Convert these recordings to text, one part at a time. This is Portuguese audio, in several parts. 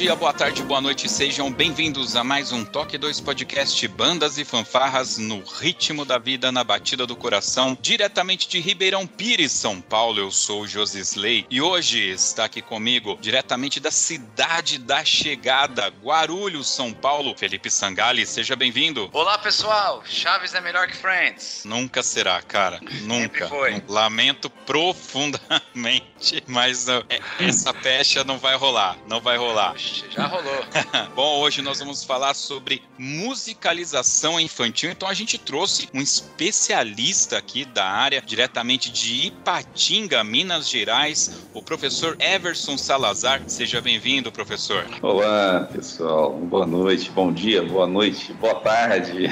Dia, boa tarde, boa noite, sejam bem-vindos a mais um Toque 2 Podcast Bandas e Fanfarras no ritmo da vida, na batida do coração, diretamente de Ribeirão Pires, São Paulo. Eu sou o Josisley e hoje está aqui comigo, diretamente da cidade da chegada, Guarulhos, São Paulo, Felipe Sangali. Seja bem-vindo. Olá, pessoal. Chaves é melhor que Friends. Nunca será, cara. Nunca. foi. Lamento profundamente, mas uh, essa pecha não vai rolar. Não vai rolar. Já rolou. Bom, hoje nós vamos falar sobre musicalização infantil. Então a gente trouxe um especialista aqui da área, diretamente de Ipatinga, Minas Gerais, o professor Everson Salazar. Seja bem-vindo, professor. Olá, pessoal. Boa noite, bom dia, boa noite, boa tarde.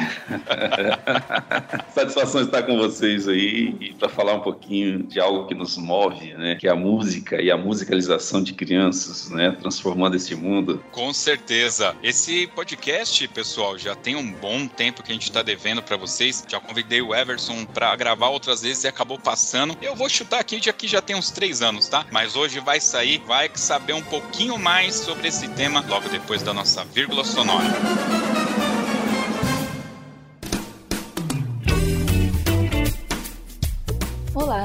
Satisfação estar com vocês aí e para falar um pouquinho de algo que nos move, né? Que é a música e a musicalização de crianças, né? Transformando esse mundo. Com certeza. Esse podcast, pessoal, já tem um bom tempo que a gente está devendo para vocês. Já convidei o Everson para gravar outras vezes e acabou passando. Eu vou chutar aqui de aqui já tem uns três anos, tá? Mas hoje vai sair, vai saber um pouquinho mais sobre esse tema logo depois da nossa vírgula sonora. Olá,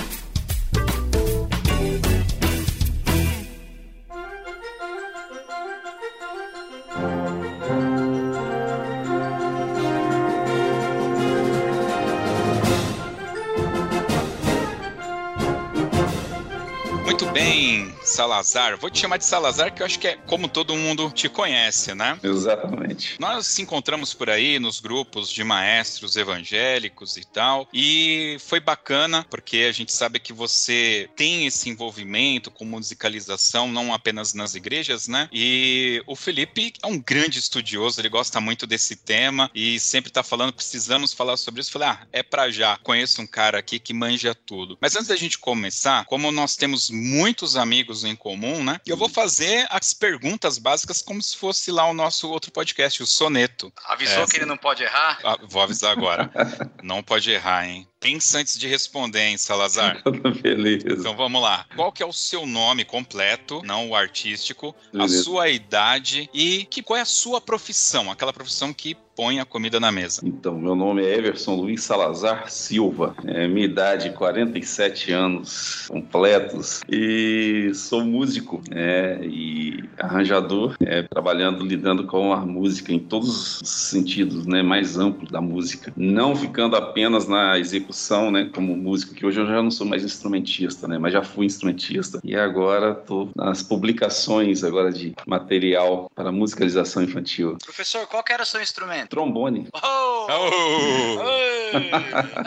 Salazar. Vou te chamar de Salazar, que eu acho que é como todo mundo te conhece, né? Exatamente. Nós nos encontramos por aí nos grupos de maestros evangélicos e tal, e foi bacana porque a gente sabe que você tem esse envolvimento com musicalização não apenas nas igrejas, né? E o Felipe é um grande estudioso, ele gosta muito desse tema e sempre tá falando, precisamos falar sobre isso. Eu falei, ah, é pra já. Conheço um cara aqui que manja tudo. Mas antes da gente começar, como nós temos muitos amigos em comum, né? Eu vou fazer as perguntas básicas como se fosse lá o nosso outro podcast, o Soneto. Avisou É, que ele não pode errar? Ah, vou avisar agora. Não pode errar, hein? Pensa antes de responder, hein, Salazar? Beleza. Então vamos lá. Qual que é o seu nome completo, não o artístico, a Beleza. sua idade e que, qual é a sua profissão? Aquela profissão que põe a comida na mesa. Então, meu nome é Everson Luiz Salazar Silva. É, minha idade 47 anos completos e sou músico né, e arranjador, é, trabalhando, lidando com a música em todos os sentidos, né, mais amplo da música. Não ficando apenas na execução, né, como músico, que hoje eu já não sou mais instrumentista, né, mas já fui instrumentista e agora estou nas publicações agora de material para musicalização infantil. Professor, qual era o seu instrumento? Trombone. Oh! Oh!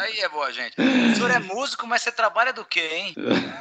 Aí é boa, gente. O senhor é músico, mas você trabalha do quê, hein?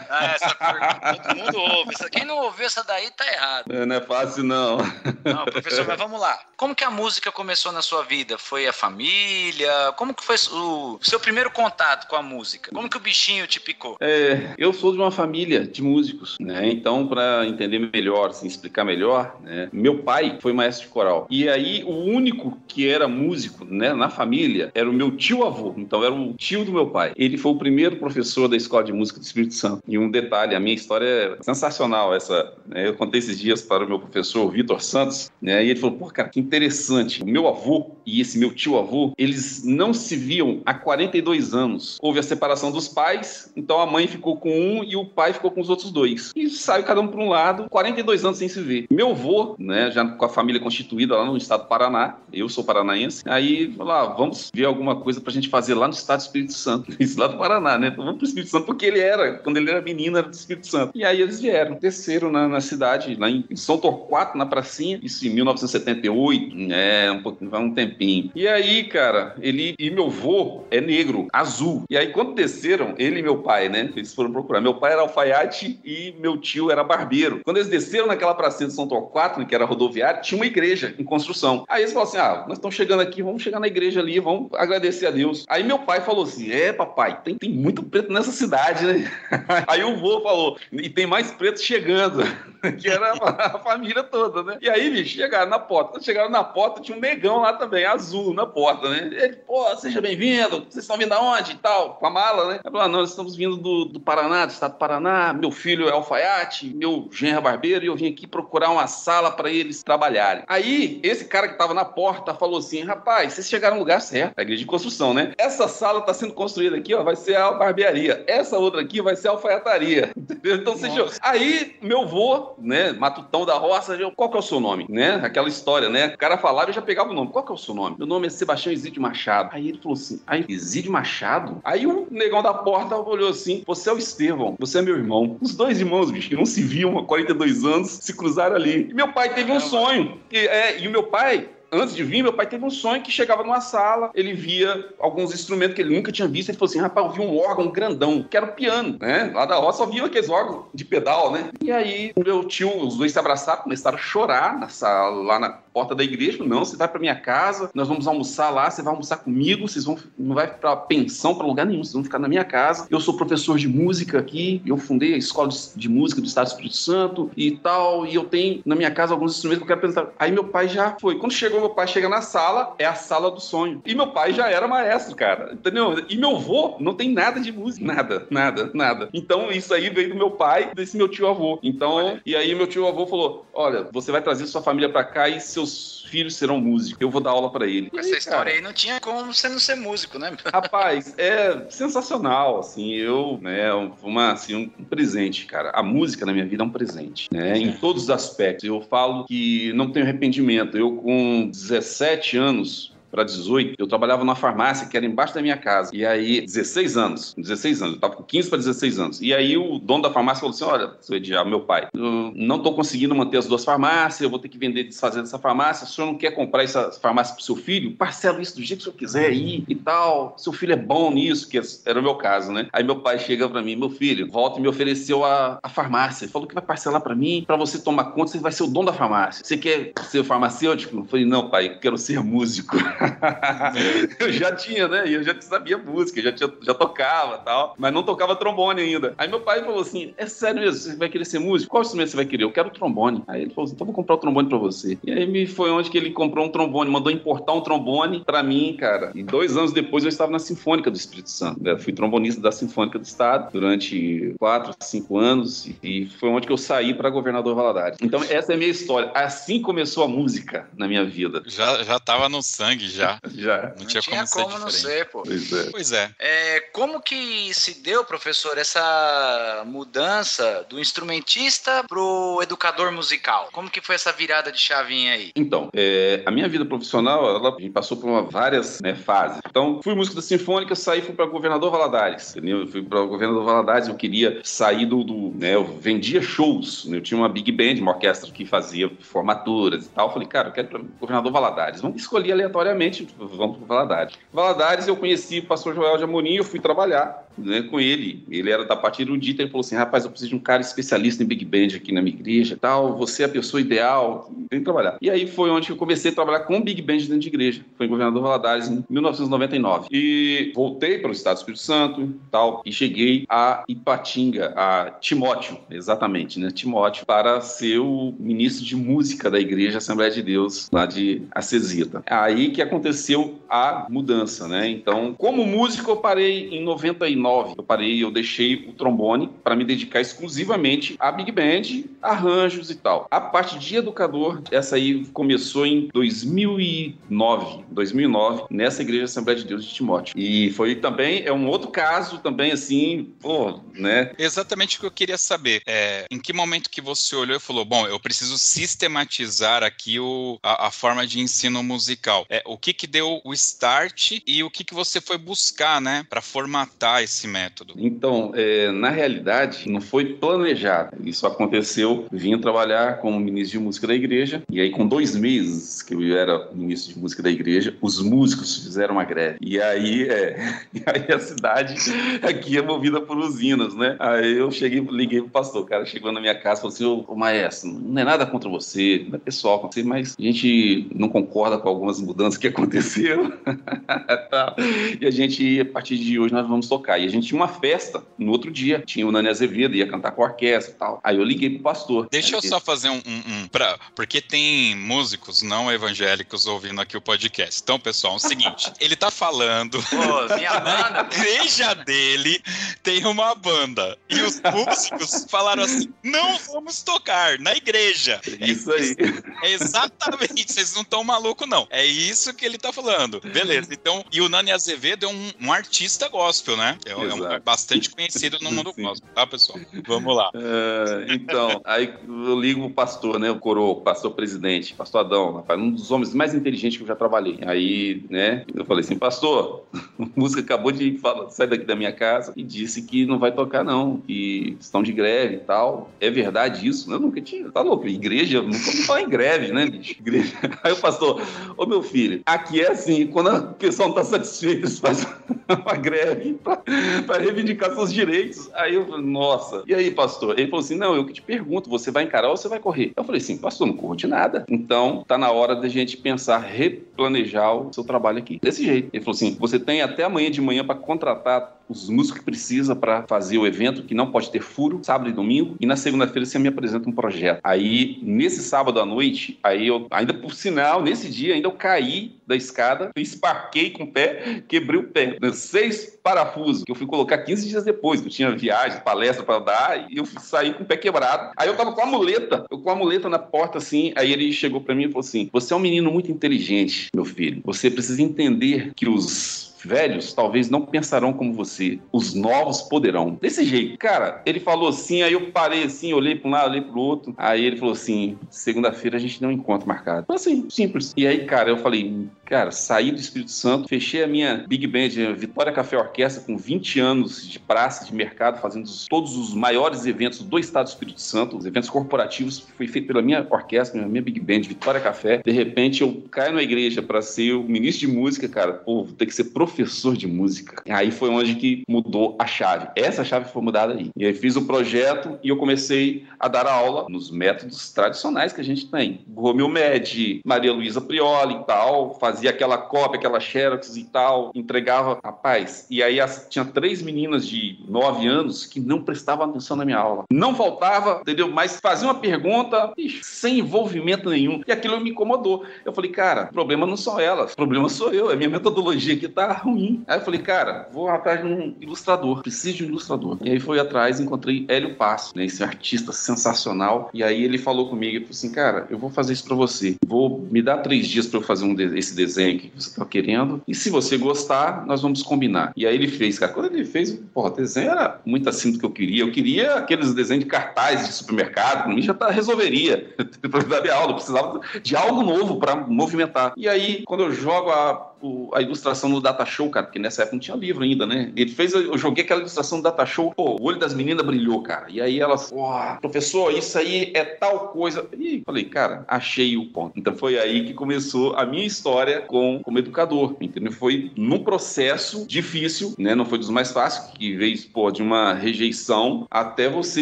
Ah, essa pergunta todo mundo ouve. Quem não ouviu essa daí tá errado. É, Não é fácil, não. Não, professor, mas vamos lá. Como que a música começou na sua vida? Foi a família? Como que foi o seu primeiro contato contato com a música? Como que o bichinho te picou? É, eu sou de uma família de músicos, né? Então, para entender melhor, assim, explicar melhor, né? Meu pai foi maestro de coral. E aí, o único que era músico, né, na família, era o meu tio-avô. Então, era o tio do meu pai. Ele foi o primeiro professor da Escola de Música do Espírito Santo. E um detalhe, a minha história é sensacional. Essa, né? Eu contei esses dias para o meu professor Vitor Santos, né? E ele falou: pô, cara, que interessante. O meu avô e esse meu tio-avô, eles não se viam há 42 anos. Houve a separação dos pais, então a mãe ficou com um e o pai ficou com os outros dois. E saiu cada um para um lado, 42 anos sem se ver. Meu avô, né, já com a família constituída lá no estado do Paraná, eu sou paranaense, aí falou: ah, vamos ver alguma coisa pra gente fazer lá no estado do Espírito Santo. Isso lá do Paraná, né? Então vamos pro Espírito Santo, porque ele era, quando ele era menino, era do Espírito Santo. E aí eles vieram, desceram na, na cidade, lá em São Torquato, na pracinha, isso em 1978, né? Um um tempinho. E aí, cara, ele e meu avô é negro, azul. E aí, quando desceram, ele e meu pai, né? Eles foram procurar. Meu pai era alfaiate e meu tio era barbeiro. Quando eles desceram naquela pracinha de São Torquato, que era rodoviária, tinha uma igreja em construção. Aí eles falaram assim: ah, nós estamos chegando aqui, vamos chegar na igreja ali, vamos agradecer a Deus. Aí meu pai falou assim: é, papai, tem, tem muito preto nessa cidade, né? aí o vô falou: e tem mais pretos chegando. que era a família toda, né? E aí, bicho, chegaram na porta. Quando chegaram na porta, tinha um negão lá também, azul na porta, né? Ele, pô, seja bem-vindo, vocês estão vindo aonde e tal? Com a mala, né? Ele falou, ah, nós estamos vindo do, do Paraná, do estado do Paraná, meu filho é alfaiate, meu genro é barbeiro, e eu vim aqui procurar uma sala para eles trabalharem. Aí, esse cara que tava na porta falou assim, rapaz, vocês chegaram no lugar certo, a igreja de construção, né? Essa sala tá sendo construída aqui, ó, vai ser a barbearia. Essa outra aqui vai ser a alfaiataria, entendeu? Então, seja, aí, meu vô, né, matutão da roça, eu, qual que é o seu nome, né? Aquela história, né? O cara falava e já pegava o nome. Qual que é o seu nome? Meu nome é Sebastião Exídio Machado. Aí ele falou assim, aí, Exídio Machado? Aí o negão da porta olhou assim, você é o Estevão, você é meu irmão. Os dois irmãos, bicho, que não se viam há 42 anos, se cruzaram ali. E meu pai teve um sonho. E, é, e o meu pai, antes de vir, meu pai teve um sonho que chegava numa sala, ele via alguns instrumentos que ele nunca tinha visto. Ele falou assim: rapaz, eu vi um órgão grandão, que era o piano, né? Lá da roça só via aqueles órgãos de pedal, né? E aí, meu tio, os dois se abraçaram, começaram a chorar na sala, lá na porta da igreja. Não, você vai para minha casa, nós vamos almoçar lá, você vai almoçar comigo, vocês vão não vai para pensão para lugar nenhum, vocês vão ficar na minha casa. Eu sou professor de música aqui, eu fundei a escola de música do Estado do Espírito Santo e tal, e eu tenho na minha casa alguns instrumentos que eu quero apresentar. Aí meu pai já foi. Quando chegou meu pai chega na sala, é a sala do sonho. E meu pai já era maestro, cara. Entendeu? E meu avô não tem nada de música, nada, nada, nada. Então isso aí veio do meu pai, desse meu tio avô. Então, e aí meu tio avô falou: "Olha, você vai trazer sua família para cá e seus filhos serão músicos. Eu vou dar aula para ele. Essa história cara, aí não tinha como você não ser músico, né? Rapaz, é sensacional, assim, eu, né, uma, assim, um presente, cara. A música na minha vida é um presente, né, em todos os aspectos. Eu falo que não tenho arrependimento. Eu com 17 anos, para 18, eu trabalhava numa farmácia que era embaixo da minha casa. E aí, 16 anos, 16 anos, eu tava com 15 para 16 anos. E aí o dono da farmácia falou assim: olha, seu Ediar, meu pai, não tô conseguindo manter as duas farmácias, eu vou ter que vender, desfazer dessa farmácia. O senhor não quer comprar essa farmácia pro seu filho? Parcela isso do jeito que o senhor quiser aí e tal. Seu filho é bom nisso, que era o meu caso, né? Aí meu pai chega para mim, meu filho, volta e me ofereceu a, a farmácia. Falou que vai parcelar para mim, para você tomar conta, você vai ser o dono da farmácia. Você quer ser farmacêutico? Eu falei, não, pai, quero ser músico. eu já tinha, né? Eu já sabia música, já, tinha, já tocava tal, mas não tocava trombone ainda. Aí meu pai falou assim: é sério mesmo, você vai querer ser músico? Qual instrumento você vai querer? Eu quero trombone. Aí ele falou assim: então vou comprar o trombone pra você. E aí me foi onde que ele comprou um trombone, mandou importar um trombone pra mim, cara. E dois anos depois eu estava na Sinfônica do Espírito Santo. Eu fui trombonista da Sinfônica do Estado durante quatro, cinco anos e foi onde que eu saí para governador Valadares. Então essa é a minha história. Assim começou a música na minha vida. Já, já tava no sangue já. Já. Não, tinha, tinha como, como não ser, pô. Pois é. Pois é. é. Como que se deu, professor, essa mudança do instrumentista pro educador musical? Como que foi essa virada de chavinha aí? Então, é, a minha vida profissional, ela passou por uma, várias né, fases. Então, fui músico da Sinfônica, saí fui para Governador Valadares. Entendeu? Eu fui para Governador Valadares, eu queria sair do, do né, eu vendia shows. Né? Eu tinha uma big band, uma orquestra que fazia formaturas e tal. Eu falei, cara, eu quero ir para Governador Valadares. Vamos escolher aleatoriamente vamos para Valadares. Valadares eu conheci o pastor Joel de Amorim, eu fui trabalhar né, com ele. Ele era da parte erudita, ele falou assim, rapaz, eu preciso de um cara especialista em Big Band aqui na minha igreja tal, você é a pessoa ideal, tem que trabalhar. E aí foi onde eu comecei a trabalhar com Big Band dentro de igreja. Foi em Governador Valadares em 1999. E voltei para o Estado do Espírito Santo tal, e cheguei a Ipatinga, a Timóteo, exatamente, né? Timóteo, para ser o ministro de música da Igreja Assembleia de Deus, lá de Acesita. Aí que aconteceu a mudança, né? Então, como músico, eu parei em 99. Eu parei, eu deixei o trombone para me dedicar exclusivamente a Big Band, arranjos e tal. A parte de educador, essa aí começou em 2009, 2009, nessa Igreja Assembleia de Deus de Timóteo. E foi também, é um outro caso também, assim, pô, né? Exatamente o que eu queria saber. É, em que momento que você olhou e falou, bom, eu preciso sistematizar aqui o, a, a forma de ensino musical. É, o que que deu o start e o que que você foi buscar, né, para formatar esse método? Então, é, na realidade, não foi planejado. Isso aconteceu, vim trabalhar como ministro de música da igreja, e aí com dois meses que eu era ministro de música da igreja, os músicos fizeram uma greve. E aí, é, e aí a cidade aqui é movida por usinas, né? Aí eu cheguei, liguei pro pastor, o cara chegou na minha casa e falou assim, ô maestro, não é nada contra você, não é pessoal com você, mas a gente não concorda com algumas mudanças que aconteceram. e a gente, a partir de hoje, nós vamos tocar. E a gente tinha uma festa no outro dia, tinha o Nani Azevedo, ia cantar com a orquestra e tal. Aí eu liguei pro pastor. Deixa eu só fazer um, um, um pra, porque tem músicos não evangélicos ouvindo aqui o podcast. Então, pessoal, é o seguinte, ele tá falando. Pô, minha banda. A igreja dele tem uma banda. E os músicos falaram assim: não vamos tocar na igreja. Isso aí. É exatamente, vocês não estão malucos, não. É isso que ele tá falando. Beleza, então, e o Nani Azevedo é um, um artista gospel, né? É, é um, é bastante conhecido no mundo gospel, tá, pessoal? Vamos lá. É, então, aí eu ligo o pastor, né? O coroa, o pastor presidente, pastor Adão, rapaz, um dos homens mais inteligentes que eu já trabalhei. Aí, né, eu falei assim, pastor, a música acabou de falar, sair daqui da minha casa e disse que não vai tocar, não, que estão de greve e tal. É verdade isso? Eu nunca tinha. Tá louco? Igreja, nunca ouvi falar em greve, né, bicho? Igreja. Aí o pastor, ô meu filho, aqui é assim, quando o pessoal não tá satisfeito, eles fazem uma greve para reivindicar seus direitos. Aí eu falei, nossa. E aí, pastor? Ele falou assim: não, eu que te pergunto, você vai encarar ou você vai correr? Eu falei assim, pastor, não corro de nada. Então, tá na hora da gente pensar, replanejar o seu trabalho aqui. Desse jeito. Ele falou assim: você tem até amanhã de manhã para contratar os músicos que precisa para fazer o evento, que não pode ter furo, sábado e domingo, e na segunda-feira você me apresenta um projeto. Aí, nesse sábado à noite, aí eu, ainda por sinal, nesse dia, ainda eu caí da escada, esparquei com o pé, quebrei o pé. Seis parafusos que eu fui colocar 15 dias depois, que eu tinha viagem, palestra para dar, e eu saí com o pé quebrado. Aí eu tava com a muleta, eu com a muleta na porta assim, aí ele chegou para mim e falou assim: "Você é um menino muito inteligente, meu filho. Você precisa entender que os velhos talvez não pensarão como você, os novos poderão. Desse jeito. Cara, ele falou assim, aí eu parei assim, olhei para um lado, olhei para o outro. Aí ele falou assim: segunda-feira a gente não encontra marcado. Assim, simples. E aí, cara, eu falei, cara, saí do Espírito Santo, fechei a minha Big Band, a Vitória Café Orquestra, com 20 anos de praça, de mercado, fazendo os- todos os maiores eventos do estado do Espírito Santo, os eventos corporativos, foi feito pela minha orquestra, minha Big Band, Vitória Café. De repente, eu caio na igreja para ser o ministro de música, cara, pô, vou ter que ser professor de música. Aí foi onde que mudou a chave. Essa chave foi mudada aí. E aí fiz o projeto e eu comecei a dar aula nos métodos tradicionais que a gente tem. Romeu Med, Maria Luísa Prioli e tal, fazia aquela cópia, aquela xerox e tal, entregava, rapaz. E aí as- tinha três meninas de nove anos que não prestavam atenção na minha aula. Não faltava, entendeu? Mas fazia uma pergunta ixi, sem envolvimento nenhum. E aquilo me incomodou. Eu falei, cara, o problema não são elas, o problema sou eu, é minha metodologia que tá ruim. Aí eu falei, cara, vou atrás de um ilustrador, preciso de um ilustrador. E aí fui atrás, encontrei Hélio Passo, né, esse artista sensacional. E aí ele falou comigo, ele falou assim, cara, eu vou fazer isso pra você. Vou me dar três dias pra eu fazer um esse desenho que você tá querendo. E se você gostar, nós vamos combinar. E aí ele fez, cara. Quando ele fez, porra, o desenho era muito assim do que eu queria. Eu queria aqueles desenhos de cartaz de supermercado, pra mim já tá, resolveria. pra dar minha aula, eu precisava de algo novo pra movimentar. E aí, quando eu jogo a o, a ilustração no Data Show, cara, porque nessa época não tinha livro ainda, né? Ele fez, eu joguei aquela ilustração no Data Show, pô, o olho das meninas brilhou, cara. E aí elas, pô, professor, isso aí é tal coisa. E falei, cara, achei o ponto. Então foi aí que começou a minha história com, como educador, entendeu? Foi num processo difícil, né? Não foi dos mais fáceis, que veio, pô, de uma rejeição até você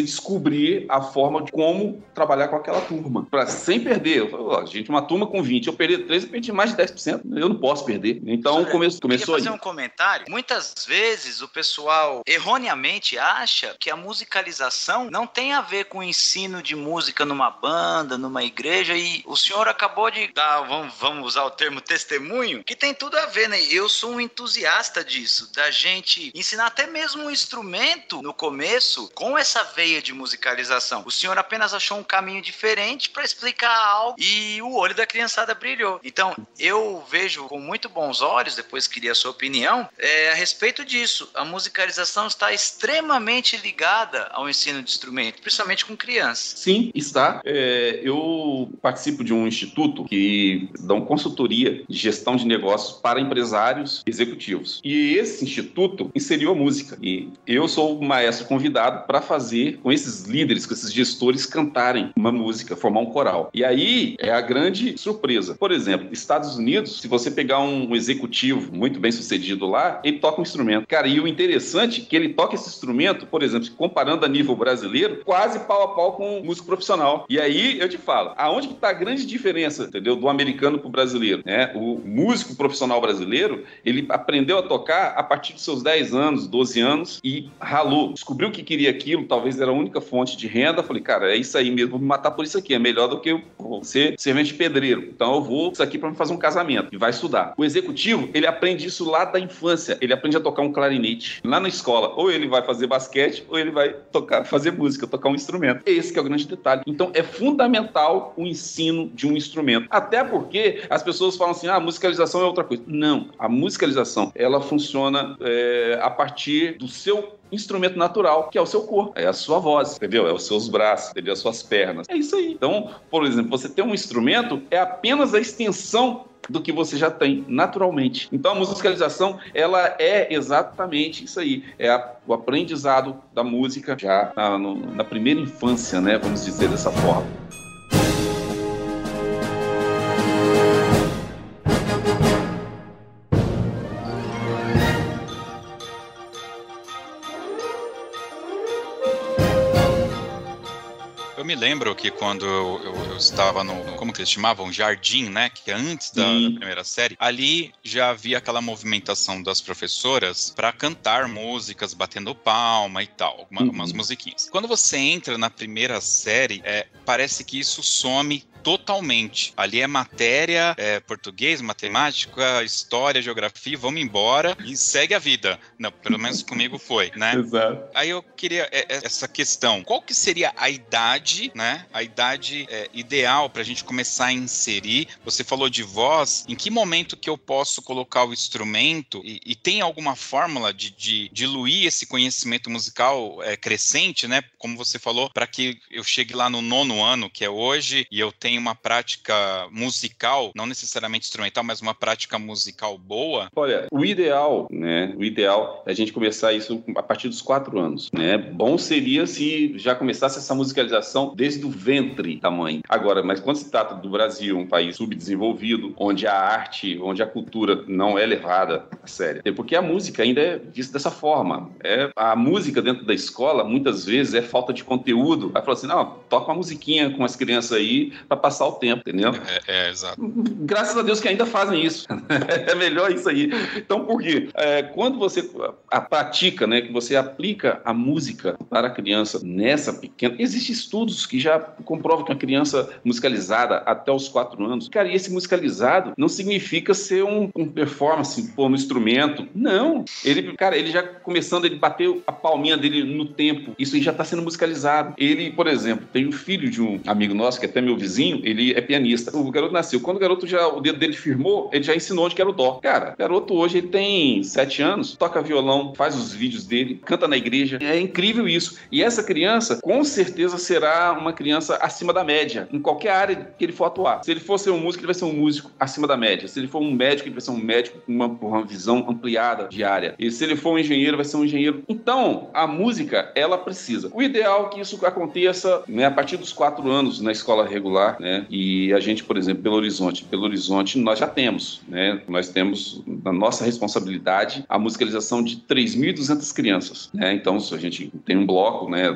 descobrir a forma de como trabalhar com aquela turma. Pra, sem perder. Eu falei, ó, gente, uma turma com 20, eu perdi 13, eu perdi mais de 10%. Eu não posso perder. Então come, começou aí. fazer um comentário. Muitas vezes o pessoal erroneamente acha que a musicalização não tem a ver com o ensino de música numa banda, numa igreja, e o senhor acabou de dar, vamos, vamos usar o termo testemunho, que tem tudo a ver, né? Eu sou um entusiasta disso, da gente ensinar até mesmo um instrumento no começo com essa veia de musicalização. O senhor apenas achou um caminho diferente para explicar algo e o olho da criançada brilhou. Então, eu vejo com muito bons olhos, depois queria a sua opinião, é, a respeito disso. A musicalização está extremamente ligada ao ensino de instrumento, principalmente com crianças. Sim, está. É, eu participo de um instituto que dá uma consultoria de gestão de negócios para empresários executivos. E esse instituto inseriu a música. E eu sou o maestro convidado para fazer com esses líderes, com esses gestores cantarem uma música, formar um coral. E aí é a grande surpresa. Por exemplo, Estados Unidos, se você pegar um executivo muito bem sucedido lá, ele toca um instrumento. Cara, e o interessante é que ele toca esse instrumento, por exemplo, comparando a nível brasileiro, quase pau a pau com um músico profissional. E aí eu te falo, aonde que tá a grande diferença, entendeu, do americano pro brasileiro, né? O músico profissional brasileiro, ele aprendeu a tocar a partir dos seus 10 anos, 12 anos e ralou, descobriu que queria aquilo, talvez era a única fonte de renda, falei, cara, é isso aí mesmo, vou me matar por isso aqui, é melhor do que eu ser servente pedreiro. Então eu vou isso aqui para fazer um casamento e vai estudar. O executivo, ele aprende isso lá da infância, ele aprende a tocar um clarinete lá na escola, ou ele vai fazer basquete ou ele vai tocar, fazer música, tocar um instrumento. Esse é o grande detalhe. Então é fundamental o ensino de um instrumento. Até porque as pessoas falam assim: ah, musicalização é outra coisa. Não, a musicalização ela funciona é, a partir do seu instrumento natural, que é o seu corpo, é a sua voz, entendeu? É os seus braços, entendeu? As suas pernas. É isso aí. Então, por exemplo, você tem um instrumento, é apenas a extensão do que você já tem naturalmente. Então a musicalização ela é exatamente isso aí, é a, o aprendizado da música já na, no, na primeira infância, né? Vamos dizer dessa forma. Me lembro que quando eu, eu, eu estava no, como que eles chamavam? Jardim, né? Que é antes da, da, primeira série. Ali já havia aquela movimentação das professoras para cantar músicas, batendo palma e tal, uhum. umas musiquinhas. Quando você entra na primeira série, é, parece que isso some totalmente. Ali é matéria, é português, matemática, história, geografia, vamos embora e segue a vida. Não, pelo menos comigo foi, né? Exato. Aí eu queria é, é, essa questão. Qual que seria a idade, né? A idade é, ideal para a gente começar a inserir? Você falou de voz. Em que momento que eu posso colocar o instrumento e, e tem alguma fórmula de, de diluir esse conhecimento musical é, crescente, né? Como você falou, para que eu chegue lá no nono ano, que é hoje, e eu tenha uma prática musical, não necessariamente instrumental, mas uma prática musical boa? Olha, o ideal, né? O ideal é a gente começar isso a partir dos quatro anos, né? Bom seria se já começasse essa musicalização desde o ventre da mãe. Agora, mas quando se trata do Brasil, um país subdesenvolvido, onde a arte, onde a cultura não é levada a sério, é porque a música ainda é vista dessa forma. É a música dentro da escola muitas vezes é falta de conteúdo. Vai falar assim, não, toca uma musiquinha com as crianças aí para passar o tempo, entendeu? É, é, exato. Graças a Deus que ainda fazem isso. é melhor isso aí. Então, por quê? É, quando você a pratica, né, que você aplica a música para a criança nessa pequena. Existem estudos que já comprovam que a criança musicalizada até os quatro anos. Cara, e esse musicalizado não significa ser um, um performance, pô, no instrumento. Não. Ele, cara, ele já começando, ele bateu a palminha dele no tempo. Isso aí já está sendo musicalizado. Ele, por exemplo, tem um filho de um amigo nosso, que é até meu vizinho, ele é pianista. O garoto nasceu. Quando o garoto já, o dedo dele firmou, ele já ensinou onde que era o dó. Cara, o garoto hoje ele tem sete anos, toca violão, faz os vídeos dele, canta na igreja. É incrível isso. E essa criança, com certeza, será uma criança acima da média, em qualquer área que ele for atuar. Se ele for ser um músico, ele vai ser um músico acima da média. Se ele for um médico, ele vai ser um médico com uma, uma visão ampliada de área. E se ele for um engenheiro, vai ser um engenheiro. Então, a música, ela precisa. O ideal é que isso aconteça né, a partir dos quatro anos na escola regular, né? E a gente, por exemplo, Belo Horizonte. Belo Horizonte nós já temos, né? Nós temos na nossa responsabilidade a musicalização de 3.200 crianças, né? Então, a gente tem um bloco, né?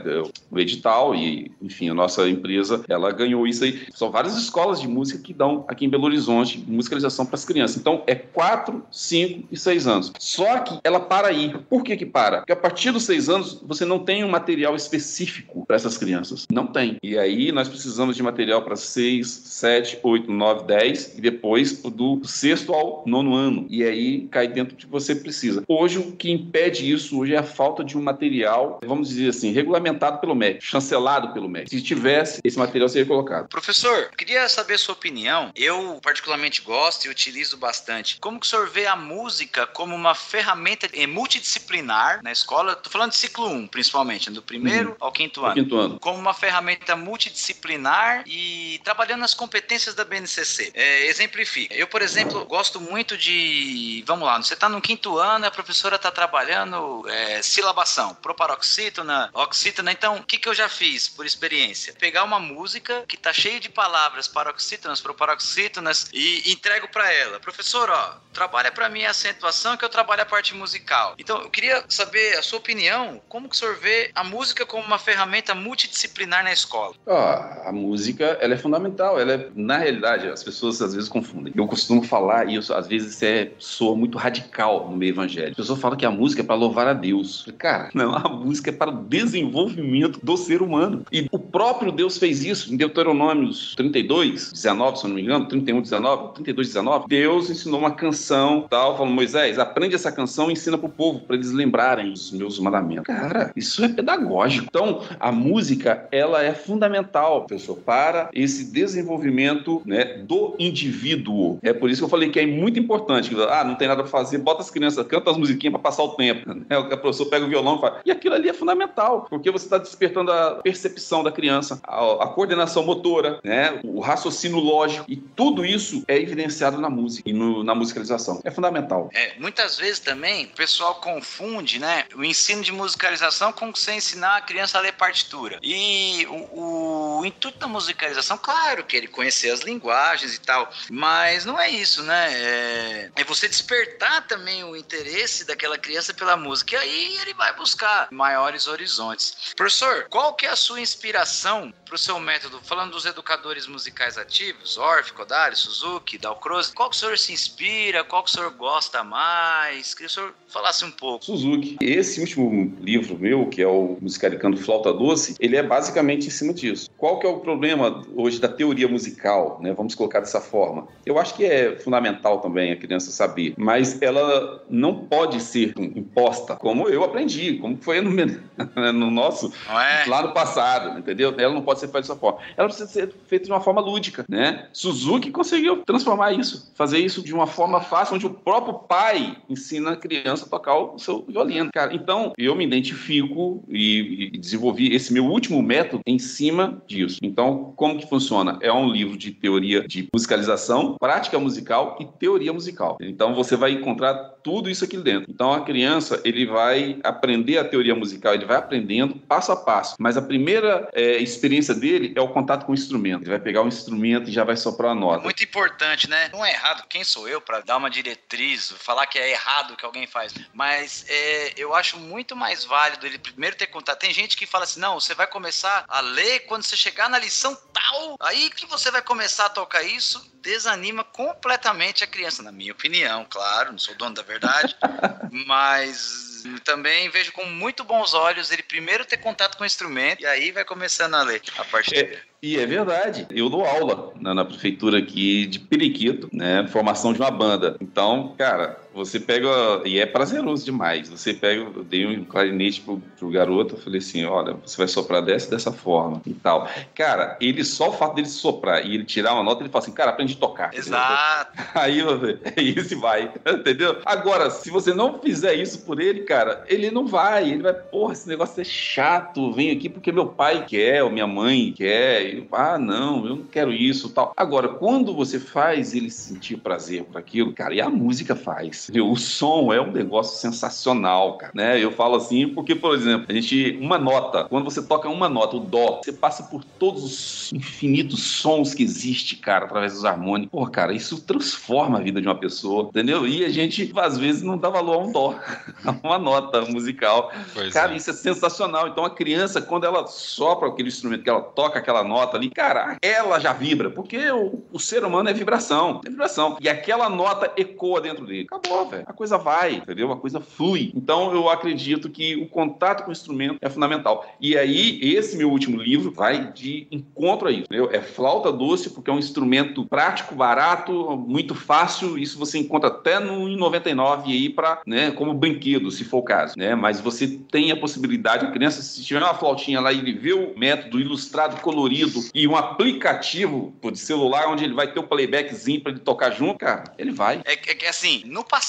O edital e, enfim, a nossa empresa, ela ganhou isso aí. São várias escolas de música que dão aqui em Belo Horizonte musicalização para as crianças. Então, é 4, 5 e 6 anos. Só que ela para aí. Por que que para? Porque a partir dos 6 anos, você não tem um material específico para essas crianças. Não tem. E aí, nós precisamos de material para 6, 7, 8, 9, 10 e depois do sexto ao nono ano. E aí, cai dentro do que você precisa. Hoje, o que impede isso hoje é a falta de um material, vamos dizer assim, regulamentado pelo MEC, chancelado pelo MEC. Se tivesse, esse material seria colocado. Professor, queria saber sua opinião. Eu particularmente gosto e utilizo bastante. Como que o senhor vê a música como uma ferramenta multidisciplinar na escola? Estou falando de ciclo 1, principalmente, do primeiro uhum. ao quinto ano. quinto ano. Como uma ferramenta multidisciplinar e trabalhando nas competências da BNCC. É, exemplifica. Eu, por exemplo, gosto muito de. Vamos lá, você está no quinto ano, a professora está trabalhando é, silabação, proparoxítona, oxítona. Então, o que, que eu já fiz por experiência? Pegar uma música que está cheia de palavras paroxítonas, proparoxítonas e entrego para ela. Professor, ó, trabalha para mim a acentuação que eu trabalho a parte musical. Então, eu queria saber a sua opinião, como que o senhor vê a música como uma ferramenta multidisciplinar na escola? Ó, a música, ela é fundamental, ela é, na realidade, as pessoas às vezes confundem. Eu costumo falar isso, às vezes isso é, soa muito radical no meio evangélico. As pessoas falam que a música é para louvar a Deus. Cara, não, a música é para o desenvolvimento do ser humano. E o próprio Deus fez isso em Deuteronômios 32, 19, se eu não me engano, 31, 19, 32, 19. Deus ensinou uma canção, tal, falou, Moisés, aprende essa canção e ensina pro povo, para eles lembrarem os meus mandamentos. Cara, isso é pedagógico. Então, a música, ela é fundamental, pessoal, para esse desenvolvimento né, do indivíduo. É por isso que eu falei que é muito importante. Ah, não tem nada para fazer, bota as crianças, canta as musiquinhas para passar o tempo. Né? O professor pega o violão e fala. E aquilo ali é fundamental, porque você está despertando a percepção da criança, a, a coordenação motora, né? o raciocínio lógico, e tudo isso é evidenciado na música e no, na musicalização. É fundamental. É, muitas vezes também o pessoal confunde né, o ensino de musicalização com você ensinar a criança a ler partitura. E o, o intuito da musicalização, claro, que ele conhecer as linguagens e tal, mas não é isso, né? É, é você despertar também o interesse daquela criança pela música. E aí ele vai buscar maiores horizontes. Professor, qual que é a sua inspiração ação para o seu método? Falando dos educadores musicais ativos, Orff, Kodari, Suzuki, Dalcroze, qual que o senhor se inspira? Qual que o senhor gosta mais? Queria que o senhor falasse um pouco. Suzuki. Esse último livro meu, que é o Musicalizando Flauta Doce, ele é basicamente em cima disso. Qual que é o problema hoje da teoria musical, né? Vamos colocar dessa forma. Eu acho que é fundamental também a criança saber, mas ela não pode ser imposta, como eu aprendi, como foi no, no nosso, é? lá no passado, entendeu? Ela não pode ser feita dessa forma. Ela precisa ser feita de uma forma lúdica, né? Suzuki conseguiu transformar isso, fazer isso de uma forma fácil, onde o próprio pai ensina a criança a tocar o seu violino, cara. Então, eu me identifico e, e desenvolvi esse meu último método em cima disso. Então, como que funciona? É um livro de teoria de musicalização, prática musical e teoria musical. Então, você vai encontrar tudo isso aqui dentro. Então, a criança, ele vai aprender a teoria musical, ele vai aprendendo passo a passo. Mas a primeira é, experiência dele é o contato com o instrumento. Ele vai pegar o instrumento e já vai soprar a nota. Muito importante, né? Não é errado. Quem sou eu para dar uma diretriz, falar que é errado o que alguém faz? Mas é, eu acho muito mais válido ele primeiro ter contato. Tem gente que fala assim: não, você vai começar a ler quando você chegar na lição tal, aí que você vai começar a tocar isso, desanima completamente a criança, na minha opinião, claro, não sou dono da verdade, mas também vejo com muito bons olhos ele primeiro ter contato com o instrumento e aí vai começando a ler a parte é, e é verdade. Eu dou aula na, na, prefeitura aqui de Periquito, né? Formação de uma banda. Então, cara, você pega. E é prazeroso demais. Você pega. Eu dei um clarinete pro, pro garoto. Eu falei assim: olha, você vai soprar dessa dessa forma e tal. Cara, ele só o fato dele soprar e ele tirar uma nota, ele fala assim: cara, aprende a tocar. Exato. Aí você. Aí se vai. Entendeu? Agora, se você não fizer isso por ele, cara cara, ele não vai. Ele vai, porra, esse negócio é chato. Vem aqui porque meu pai quer, ou minha mãe quer. Eu, ah, não, eu não quero isso tal. Agora, quando você faz ele sentir prazer por aquilo, cara, e a música faz. O som é um negócio sensacional, cara. Né? Eu falo assim porque, por exemplo, a gente. Uma nota, quando você toca uma nota, o dó, você passa por todos os infinitos sons que existe, cara, através dos harmônicos. Pô, cara, isso transforma a vida de uma pessoa, entendeu? E a gente, às vezes, não dá valor a um dó, a uma nota musical. Pois cara, é. isso é sensacional. Então, a criança, quando ela sopra aquele instrumento, que ela toca aquela nota ali, cara, ela já vibra, porque o, o ser humano é vibração, é vibração. E aquela nota ecoa dentro dele. Acabou, velho. A coisa vai, entendeu? A coisa flui. Então, eu acredito que o contato com o instrumento é fundamental. E aí, esse meu último livro vai de encontro a isso, entendeu? É flauta doce, porque é um instrumento prático, barato, muito fácil. Isso você encontra até no 99 aí para, né, como brinquedo, se for o caso, né? Mas você tem a possibilidade, a criança se tiver uma flautinha lá e ele vê o método ilustrado, colorido e um aplicativo de celular onde ele vai ter o playbackzinho para ele tocar junto, cara, ele vai. É que é, assim, no passado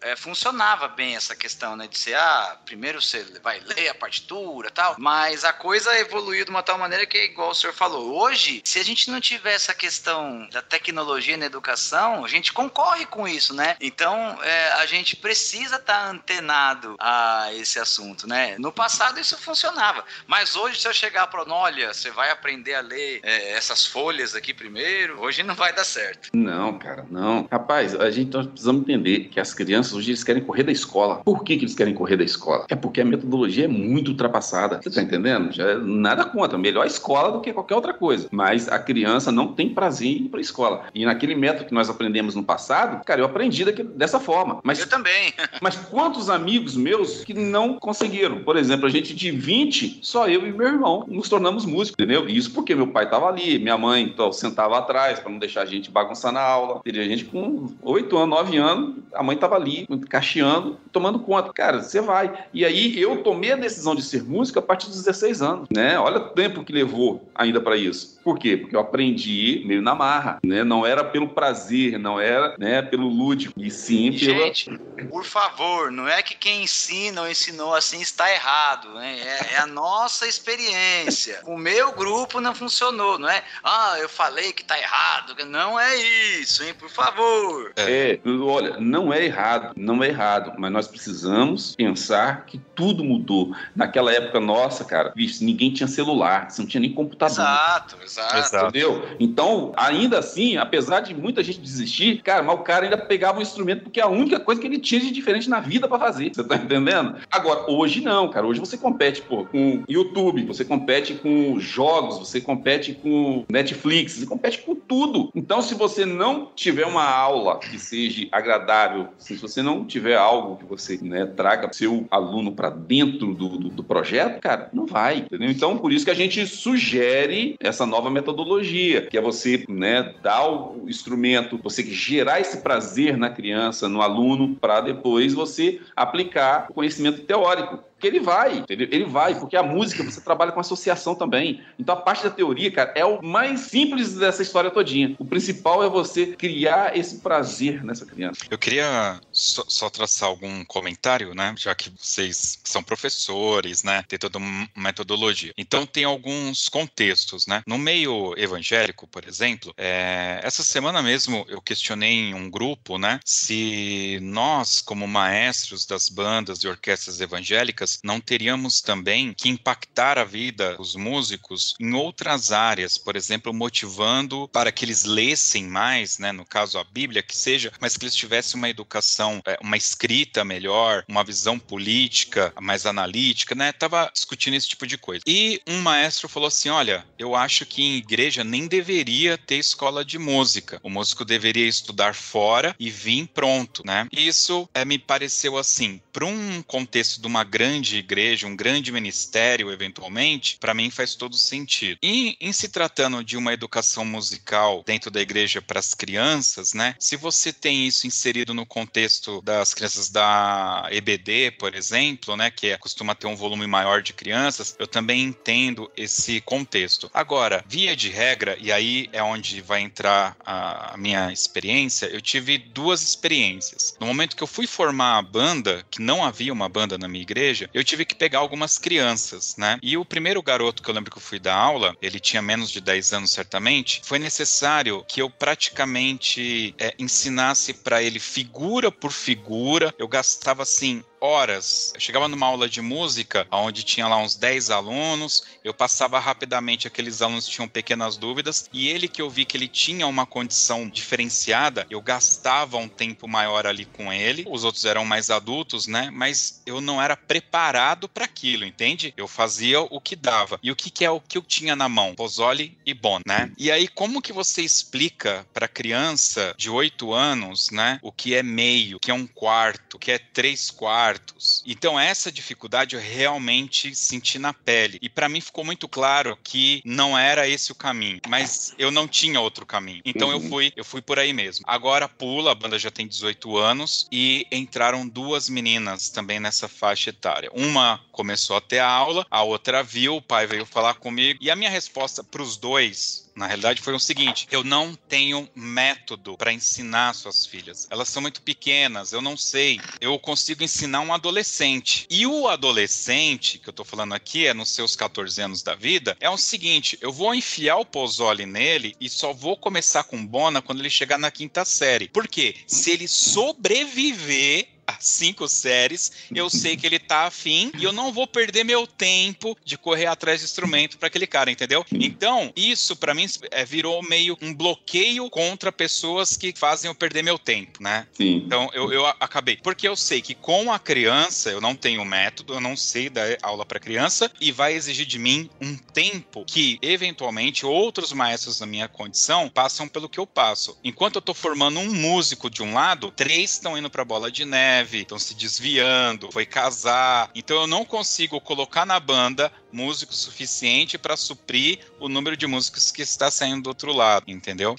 é, funcionava bem essa questão, né, de ser ah, primeiro você vai ler a partitura, tal, mas a coisa evoluiu de uma tal maneira que igual o senhor falou. Hoje, se a gente não tiver essa questão da tecnologia na educação, a gente concorre com isso, né? Então, é, a gente precisa estar tá antenado a esse assunto, né? No passado isso funcionava, mas hoje se eu chegar para olha, você vai aprender a ler é, essas folhas aqui primeiro, hoje não vai dar certo. Não, cara, não. Rapaz, a gente nós precisamos entender que as crianças hoje eles querem correr da escola. Por que, que eles querem correr da escola? É porque a metodologia é muito ultrapassada. Você tá entendendo? Já, é nada contra. Melhor a escola do que qualquer outra coisa. Mas a criança não tem prazer em ir para a escola. E naquele método que nós aprendemos no passado, cara, eu aprendi daquele, dessa forma. Mas, eu também. mas quantos amigos meus que não conseguiram? Por exemplo, a gente de 20, só eu e meu irmão nos tornamos músicos, entendeu? Isso porque meu pai estava ali, minha mãe então, sentava atrás para não deixar a gente bagunçar na aula. Teria gente com 8 anos, 9 anos, a mãe estava ali, cacheando, tomando conta. Cara, você vai. E aí eu tomei a decisão de ser músico a partir dos 16 anos, né? Olha o tempo que levou ainda para isso. Por quê? Porque eu aprendi meio na marra, né? Não era pelo prazer, não era, né, pelo lúdico, e sim e, pela... Gente, por favor, não é que quem ensina ou ensinou assim está errado, né? É, é a nossa experiência. O meu grupo não funcionou, não é? Ah, eu falei que está errado. Não é isso, hein? Por favor. É, olha, não é errado, não é errado, mas nós precisamos pensar que tudo mudou. Naquela época nossa, cara, vixe, ninguém tinha celular, você não tinha nem computador. Exato, exato. Exato. Entendeu? Então, ainda assim, apesar de muita gente desistir, cara, mas o cara ainda pegava o instrumento porque é a única coisa que ele tinha de diferente na vida para fazer. Você tá entendendo? Agora, hoje não, cara. Hoje você compete, pô, com YouTube, você compete com jogos, você compete com Netflix, você compete com tudo. Então, se você não tiver uma aula que seja agradável, se você não tiver algo que você né, traga seu aluno para dentro do, do, do projeto, cara, não vai, entendeu? Então, por isso que a gente sugere essa nova nova metodologia, que é você né, dar o instrumento, você gerar esse prazer na criança, no aluno, para depois você aplicar o conhecimento teórico que ele vai, ele, ele vai, porque a música você trabalha com associação também. Então a parte da teoria, cara, é o mais simples dessa história todinha. O principal é você criar esse prazer nessa criança. Eu queria só, só traçar algum comentário, né? Já que vocês são professores, né? Tem toda uma metodologia. Então tem alguns contextos, né? No meio evangélico, por exemplo, é, essa semana mesmo eu questionei em um grupo, né? Se nós, como maestros das bandas e orquestras evangélicas, não teríamos também que impactar a vida dos músicos em outras áreas, por exemplo, motivando para que eles lessem mais, né, no caso a Bíblia que seja, mas que eles tivessem uma educação, é, uma escrita melhor, uma visão política mais analítica, né? Tava discutindo esse tipo de coisa. E um maestro falou assim: "Olha, eu acho que em igreja nem deveria ter escola de música. O músico deveria estudar fora e vir pronto, né?" Isso é, me pareceu assim, para um contexto de uma grande grande igreja, um grande ministério, eventualmente, para mim faz todo sentido. E em se tratando de uma educação musical dentro da igreja para as crianças, né? Se você tem isso inserido no contexto das crianças da EBD, por exemplo, né, que é, costuma ter um volume maior de crianças, eu também entendo esse contexto. Agora, via de regra, e aí é onde vai entrar a, a minha experiência, eu tive duas experiências. No momento que eu fui formar a banda, que não havia uma banda na minha igreja, eu tive que pegar algumas crianças, né? E o primeiro garoto que eu lembro que eu fui dar aula, ele tinha menos de 10 anos certamente, foi necessário que eu praticamente é, ensinasse para ele figura por figura. Eu gastava assim horas. Eu chegava numa aula de música, onde tinha lá uns 10 alunos, eu passava rapidamente, aqueles alunos tinham pequenas dúvidas, e ele que eu vi que ele tinha uma condição diferenciada, eu gastava um tempo maior ali com ele. Os outros eram mais adultos, né? Mas eu não era preparado para aquilo, entende? Eu fazia o que dava. E o que, que é o que eu tinha na mão? Pozole e Bon, né? E aí, como que você explica para criança de 8 anos, né? O que é meio, o que é um quarto, o que é três quartos, quartos. Então essa dificuldade eu realmente senti na pele. E para mim ficou muito claro que não era esse o caminho, mas eu não tinha outro caminho. Então uhum. eu fui, eu fui por aí mesmo. Agora pula, a banda já tem 18 anos e entraram duas meninas também nessa faixa etária. Uma começou a ter aula, a outra viu, o pai veio falar comigo e a minha resposta para os dois na realidade foi o seguinte: eu não tenho método para ensinar suas filhas. Elas são muito pequenas, eu não sei. Eu consigo ensinar um adolescente. E o adolescente, que eu tô falando aqui, é nos seus 14 anos da vida, é o seguinte: eu vou enfiar o pozole nele e só vou começar com bona quando ele chegar na quinta série. Por quê? Se ele sobreviver cinco séries, eu sei que ele tá afim e eu não vou perder meu tempo de correr atrás de instrumento para aquele cara, entendeu? Então, isso para mim é, virou meio um bloqueio contra pessoas que fazem eu perder meu tempo, né? Sim. Então, eu, eu acabei. Porque eu sei que com a criança, eu não tenho método, eu não sei dar aula para criança e vai exigir de mim um tempo que, eventualmente, outros maestros da minha condição passam pelo que eu passo. Enquanto eu tô formando um músico de um lado, três estão indo pra bola de neve, neve, estão se desviando, foi casar. Então eu não consigo colocar na banda músico suficiente para suprir o número de músicos que está saindo do outro lado, entendeu?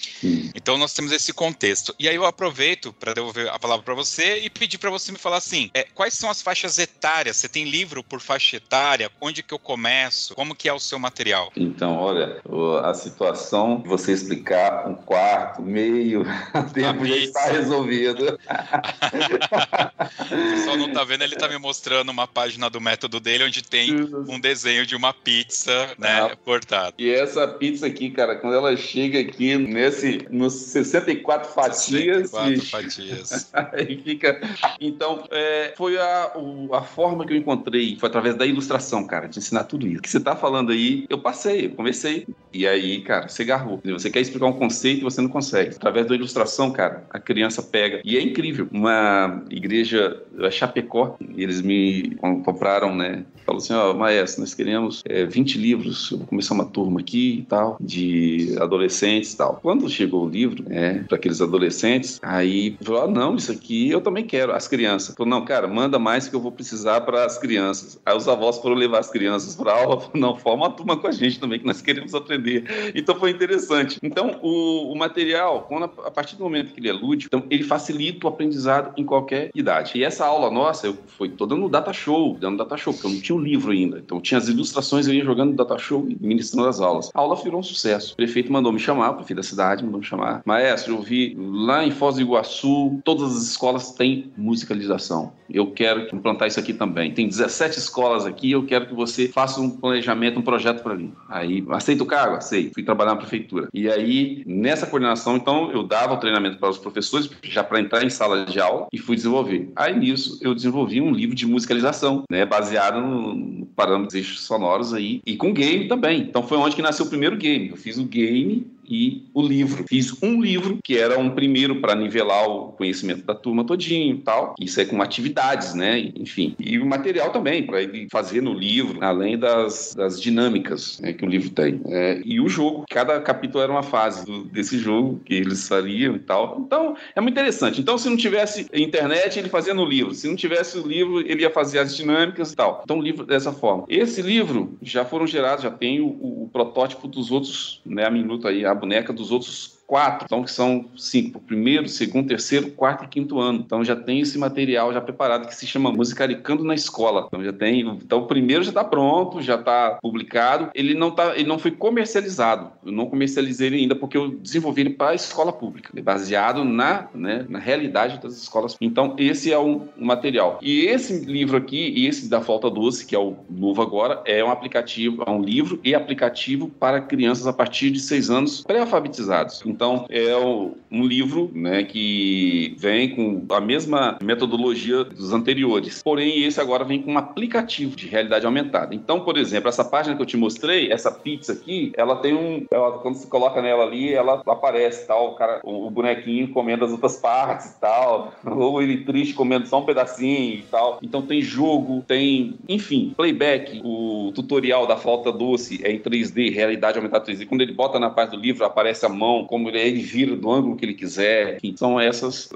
Então nós temos esse contexto. E aí eu aproveito para devolver a palavra para você e pedir para você me falar assim, é, quais são as faixas etárias? Você tem livro por faixa etária? Onde que eu começo? Como que é o seu material? Então, olha, a situação de você explicar um quarto, meio, tempo já está resolvido. o pessoal não tá vendo, ele tá me mostrando uma página do método dele onde tem um desenho de uma pizza, né, cortada. E essa pizza aqui, cara, quando ela chega aqui nesse, nos 64 fatias... 64 e... fatias. aí fica... Então, é, foi a, a forma que eu encontrei, foi através da ilustração, cara, de ensinar tudo isso. O que você tá falando aí, eu passei, eu conversei, e aí, cara, você garrou. Você quer explicar um conceito e você não consegue. Através da ilustração, cara, a criança pega. E é incrível. Uma igreja, Chapecó, eles me compraram, né, falou assim, ó, oh, maestro, nós queremos é, 20 livros, eu vou começar uma turma aqui e tal, de adolescentes e tal. Quando chegou o livro, é, para aqueles adolescentes, aí falou, ah, não, isso aqui eu também quero, as crianças. Falou, não, cara, manda mais que eu vou precisar para as crianças. Aí os avós foram levar as crianças para aula, falou, não, forma uma turma com a gente também, que nós queremos aprender. Então foi interessante. Então, o, o material, quando, a partir do momento que ele é lúdico, então, ele facilita o aprendizado em qualquer idade. E essa aula nossa, eu fui toda no data show, dando data show, porque eu não tinha o um livro ainda. Então tinha as ilustrações, eu ia jogando data show e ministrando as aulas. A aula virou um sucesso. O prefeito mandou me chamar, o prefeito da cidade mandou me chamar. Maestro, eu vi lá em Foz do Iguaçu, todas as escolas têm musicalização. Eu quero implantar isso aqui também. Tem 17 escolas aqui, eu quero que você faça um planejamento, um projeto para mim. Aí, aceita o cargo? Aceito. Fui trabalhar na prefeitura. E aí, nessa coordenação, então, eu dava o treinamento para os professores, já para entrar em sala de aula, e fui desenvolver. Aí, nisso, eu desenvolvi um livro de musicalização, né, baseado no, no parâmetros sonoros aí, e com game também. Então, foi onde que nasceu o primeiro game. Eu fiz o game e o livro. Fiz um livro que era um primeiro para nivelar o conhecimento da turma todinho e tal. Isso é com atividades, né? Enfim. E o material também, para ele fazer no livro, além das, das dinâmicas né, que o livro tem. É, e o jogo, cada capítulo era uma fase do, desse jogo que eles fariam e tal. Então, é muito interessante. Então, se não tivesse internet, ele fazia no livro. Se não tivesse o livro, ele ia fazer as dinâmicas e tal. Então, o livro dessa forma. Esse livro já foram gerados, já tem o, o protótipo dos outros, né? A minuto aí, a boneca dos outros quatro, então que são cinco, primeiro, segundo, terceiro, quarto e quinto ano. Então já tem esse material já preparado que se chama Musicaricando na Escola. Então já tem, então o primeiro já está pronto, já está publicado. Ele não tá, ele não foi comercializado. Eu não comercializei ele ainda porque eu desenvolvi ele para a escola pública, baseado na, né, na realidade das escolas. Então esse é um, um material. E esse livro aqui, e esse da Falta Doce, que é o novo agora, é um aplicativo, é um livro e aplicativo para crianças a partir de seis anos pré-alfabetizados. Então, é um livro né, que vem com a mesma metodologia dos anteriores, porém esse agora vem com um aplicativo de realidade aumentada. Então, por exemplo, essa página que eu te mostrei, essa pizza aqui, ela tem um... Ela, quando você coloca nela ali, ela aparece, tal, o, cara, o bonequinho comendo as outras partes e tal, ou ele triste comendo só um pedacinho e tal. Então tem jogo, tem, enfim, playback, o tutorial da flauta doce é em 3D, realidade aumentada 3D. Quando ele bota na parte do livro, aparece a mão, como ele vira do ângulo que ele quiser. São essas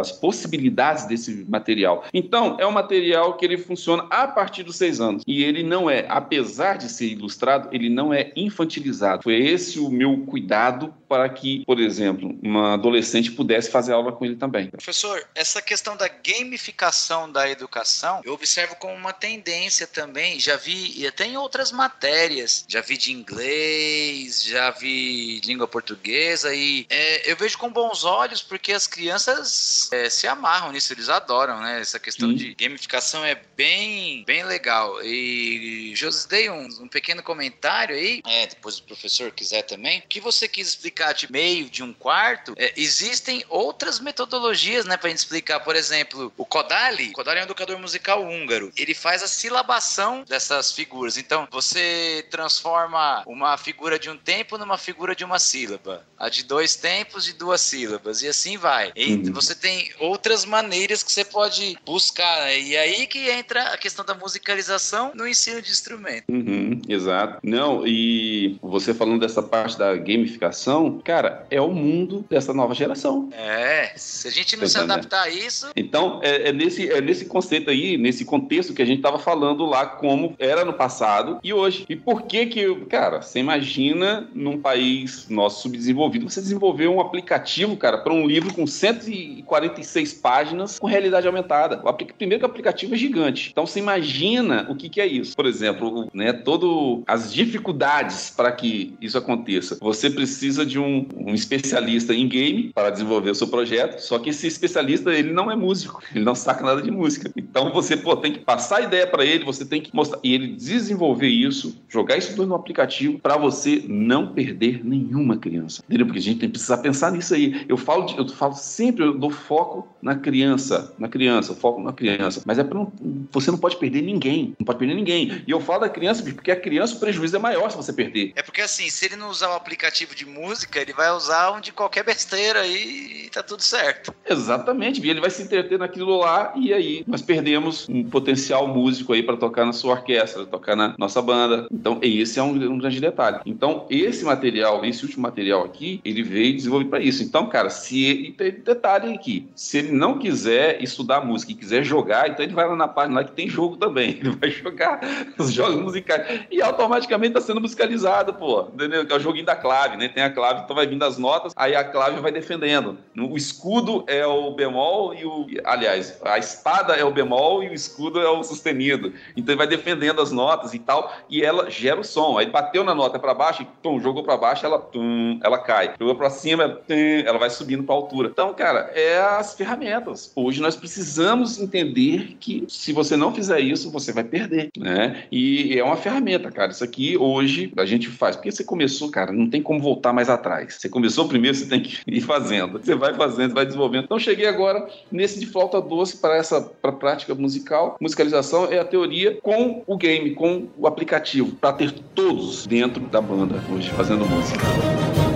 as possibilidades desse material. Então, é um material que ele funciona a partir dos seis anos. E ele não é, apesar de ser ilustrado, ele não é infantilizado. Foi esse o meu cuidado para que, por exemplo, uma adolescente pudesse fazer aula com ele também. Professor, essa questão da gamificação da educação, eu observo como uma tendência também. Já vi, e até em outras matérias, já vi de inglês, já vi língua portuguesa aí é, eu vejo com bons olhos porque as crianças é, se amarram nisso, eles adoram, né? Essa questão Sim. de gamificação é bem, bem legal. E José dei um, um, pequeno comentário aí, é, depois o professor quiser também, que você quis explicar de meio, de um quarto, é, existem outras metodologias, né, pra gente explicar. Por exemplo, o Kodali, Kodali é um educador musical húngaro, ele faz a silabação dessas figuras. Então, você transforma uma figura de um tempo numa figura de uma sílaba. A de dois tempos de duas sílabas, e assim vai. E uhum. você tem outras maneiras que você pode buscar, né? e aí que entra a questão da musicalização no ensino de instrumento. Uhum, exato. Não, e você falando dessa parte da gamificação, cara, é o mundo dessa nova geração. É, se a gente não se adaptar a isso. Então, é, é, nesse, é nesse conceito aí, nesse contexto que a gente estava falando lá, como era no passado e hoje. E por que que, cara, você imagina num país nosso subdesenvolvido, você desenvolver um aplicativo, cara, para um livro com 146 páginas com realidade aumentada. O primeiro que o aplicativo é gigante. Então você imagina o que, que é isso. Por exemplo, né, todo as dificuldades para que isso aconteça. Você precisa de um, um especialista em game para desenvolver o seu projeto, só que esse especialista ele não é músico, ele não saca nada de música. Então você pô, tem que passar a ideia para ele, você tem que mostrar e ele desenvolver isso, jogar isso tudo no aplicativo para você não perder nenhuma criança. Entendeu? Porque a gente tem que precisar pensar nisso aí. Eu falo, de, eu falo sempre, eu dou foco na criança, na criança, foco na criança. Mas é para você não pode perder ninguém, não pode perder ninguém. E eu falo da criança porque a criança o prejuízo é maior se você perder. É porque assim, se ele não usar um aplicativo de música, ele vai usar um de qualquer besteira aí e tá tudo certo. Exatamente, e ele vai se entreter naquilo lá e aí nós perdemos um potencial músico aí para tocar na sua orquestra, tocar na nossa banda. Então esse é um, um grande detalhe. Então esse material, esse último material aqui, ele veio desenvolvido para isso. Então, cara, se ele tem detalhe aqui, se ele não quiser estudar música e quiser jogar, então ele vai lá na página lá que tem jogo também. Ele vai jogar os jogos musicais e automaticamente está sendo musicalizado, pô. Entendeu? Que é o joguinho da clave, né? Tem a clave, então vai vindo as notas, aí a clave vai defendendo. O escudo é o bemol e o, aliás, a espada é o bemol e o escudo é o sustenido. Então ele vai defendendo as notas e tal, e ela gera o som. Aí bateu na nota para baixo, e pum, jogou para baixo, ela ela cai. Jogou para cima, ela vai subindo para altura. Então, cara, é as ferramentas. Hoje nós precisamos entender que se você não fizer isso, você vai perder, né? E é uma ferramenta, cara. Isso aqui hoje a gente faz. Porque você começou, cara, não tem como voltar mais atrás. Você começou primeiro, você tem que ir fazendo. Você vai fazendo, vai desenvolvendo. Então, cheguei agora nesse de flauta doce para essa pra prática musical. Musicalização é a teoria com o game, com o aplicativo, para ter todos dentro da banda hoje fazendo música.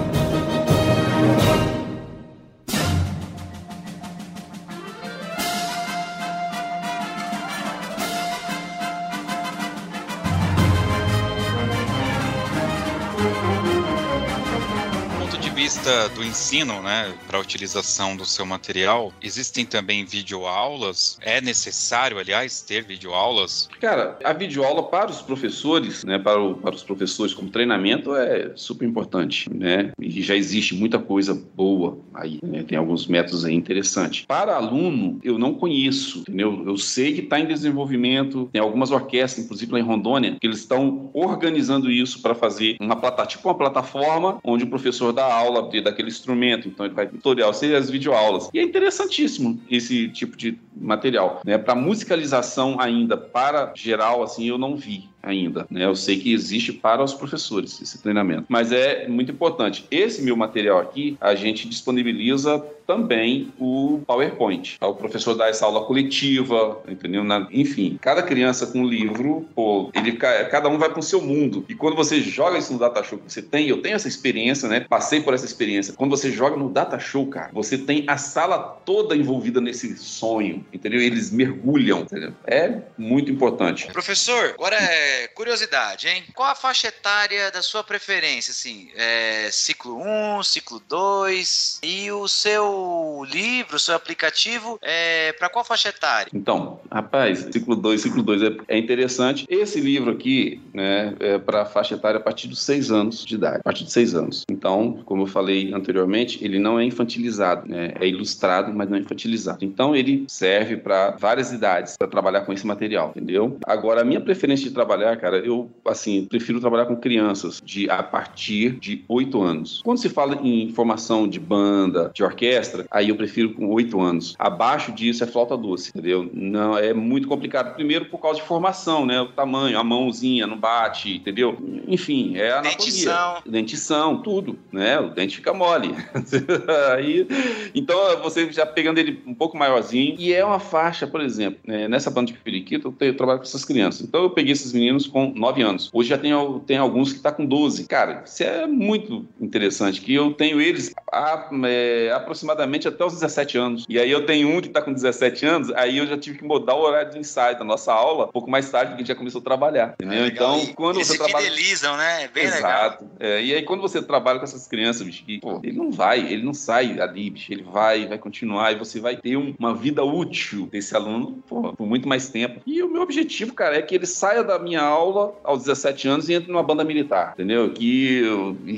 Vista do ensino, né, para a utilização do seu material, existem também videoaulas? É necessário, aliás, ter videoaulas? Cara, a videoaula para os professores, né, para, o, para os professores como treinamento é super importante, né? E já existe muita coisa boa aí, né? Tem alguns métodos aí interessantes. Para aluno, eu não conheço, entendeu? Eu sei que está em desenvolvimento, tem algumas orquestras, inclusive lá em Rondônia, que eles estão organizando isso para fazer uma plataforma, tipo uma plataforma onde o professor dá aula aula daquele instrumento, então ele vai tutorial, seja as videoaulas. E é interessantíssimo esse tipo de material, né? Para musicalização ainda para geral assim eu não vi ainda. Né? Eu sei que existe para os professores esse treinamento, mas é muito importante. Esse meu material aqui, a gente disponibiliza também o PowerPoint. O professor dá essa aula coletiva, entendeu? Enfim, cada criança com um livro, pô, ele, cada um vai para o seu mundo. E quando você joga isso no Data Show, você tem, eu tenho essa experiência, né? Passei por essa experiência. Quando você joga no Data Show, cara, você tem a sala toda envolvida nesse sonho, entendeu? Eles mergulham, entendeu? É muito importante. Professor, agora é curiosidade, hein? Qual a faixa etária da sua preferência, assim? É, ciclo 1, ciclo 2 e o seu livro, o seu aplicativo, é para qual faixa etária? Então, rapaz, ciclo 2, ciclo 2 é, é, interessante. Esse livro aqui, né, é para faixa etária a partir dos 6 anos de idade, a partir de 6 anos. Então, como eu falei anteriormente, ele não é infantilizado, né? É ilustrado, mas não é infantilizado. Então, ele serve para várias idades para trabalhar com esse material, entendeu? Agora, a minha preferência de trabalhar trabalhar, cara, eu, assim, prefiro trabalhar com crianças de a partir de 8 anos. Quando se fala em formação de banda, de orquestra, aí eu prefiro com 8 anos. Abaixo disso é flauta doce, entendeu? Não, é muito complicado. Primeiro por causa de formação, né? O tamanho, a mãozinha não bate, entendeu? Enfim, é a anatomia. Dentição. Dentição, tudo, né? O dente fica mole. aí, então, você já pegando ele um pouco maiorzinho, e é uma faixa, por exemplo, né? nessa banda de periquito, eu, eu trabalho com essas crianças. Então, eu peguei esses meninos meninos com 9 anos. Hoje já tem, tem alguns que está com 12. Cara, isso é muito interessante, que eu tenho eles a, é, aproximadamente até os 17 anos. E aí eu tenho um que está com 17 anos, aí eu já tive que mudar o horário de ensaio da nossa aula um pouco mais tarde, porque a gente já começou a trabalhar, entendeu? É então, e quando você trabalha... fidelizam, né? É bem Exato. legal. É, e aí quando você trabalha com essas crianças, bicho, que, pô, ele não vai, ele não sai ali, bicho, ele vai, vai continuar e você vai ter um, uma vida útil desse aluno pô, por muito mais tempo. E o meu objetivo, cara, é que ele saia da minha aula aos 17 anos e entre numa banda militar, entendeu? Que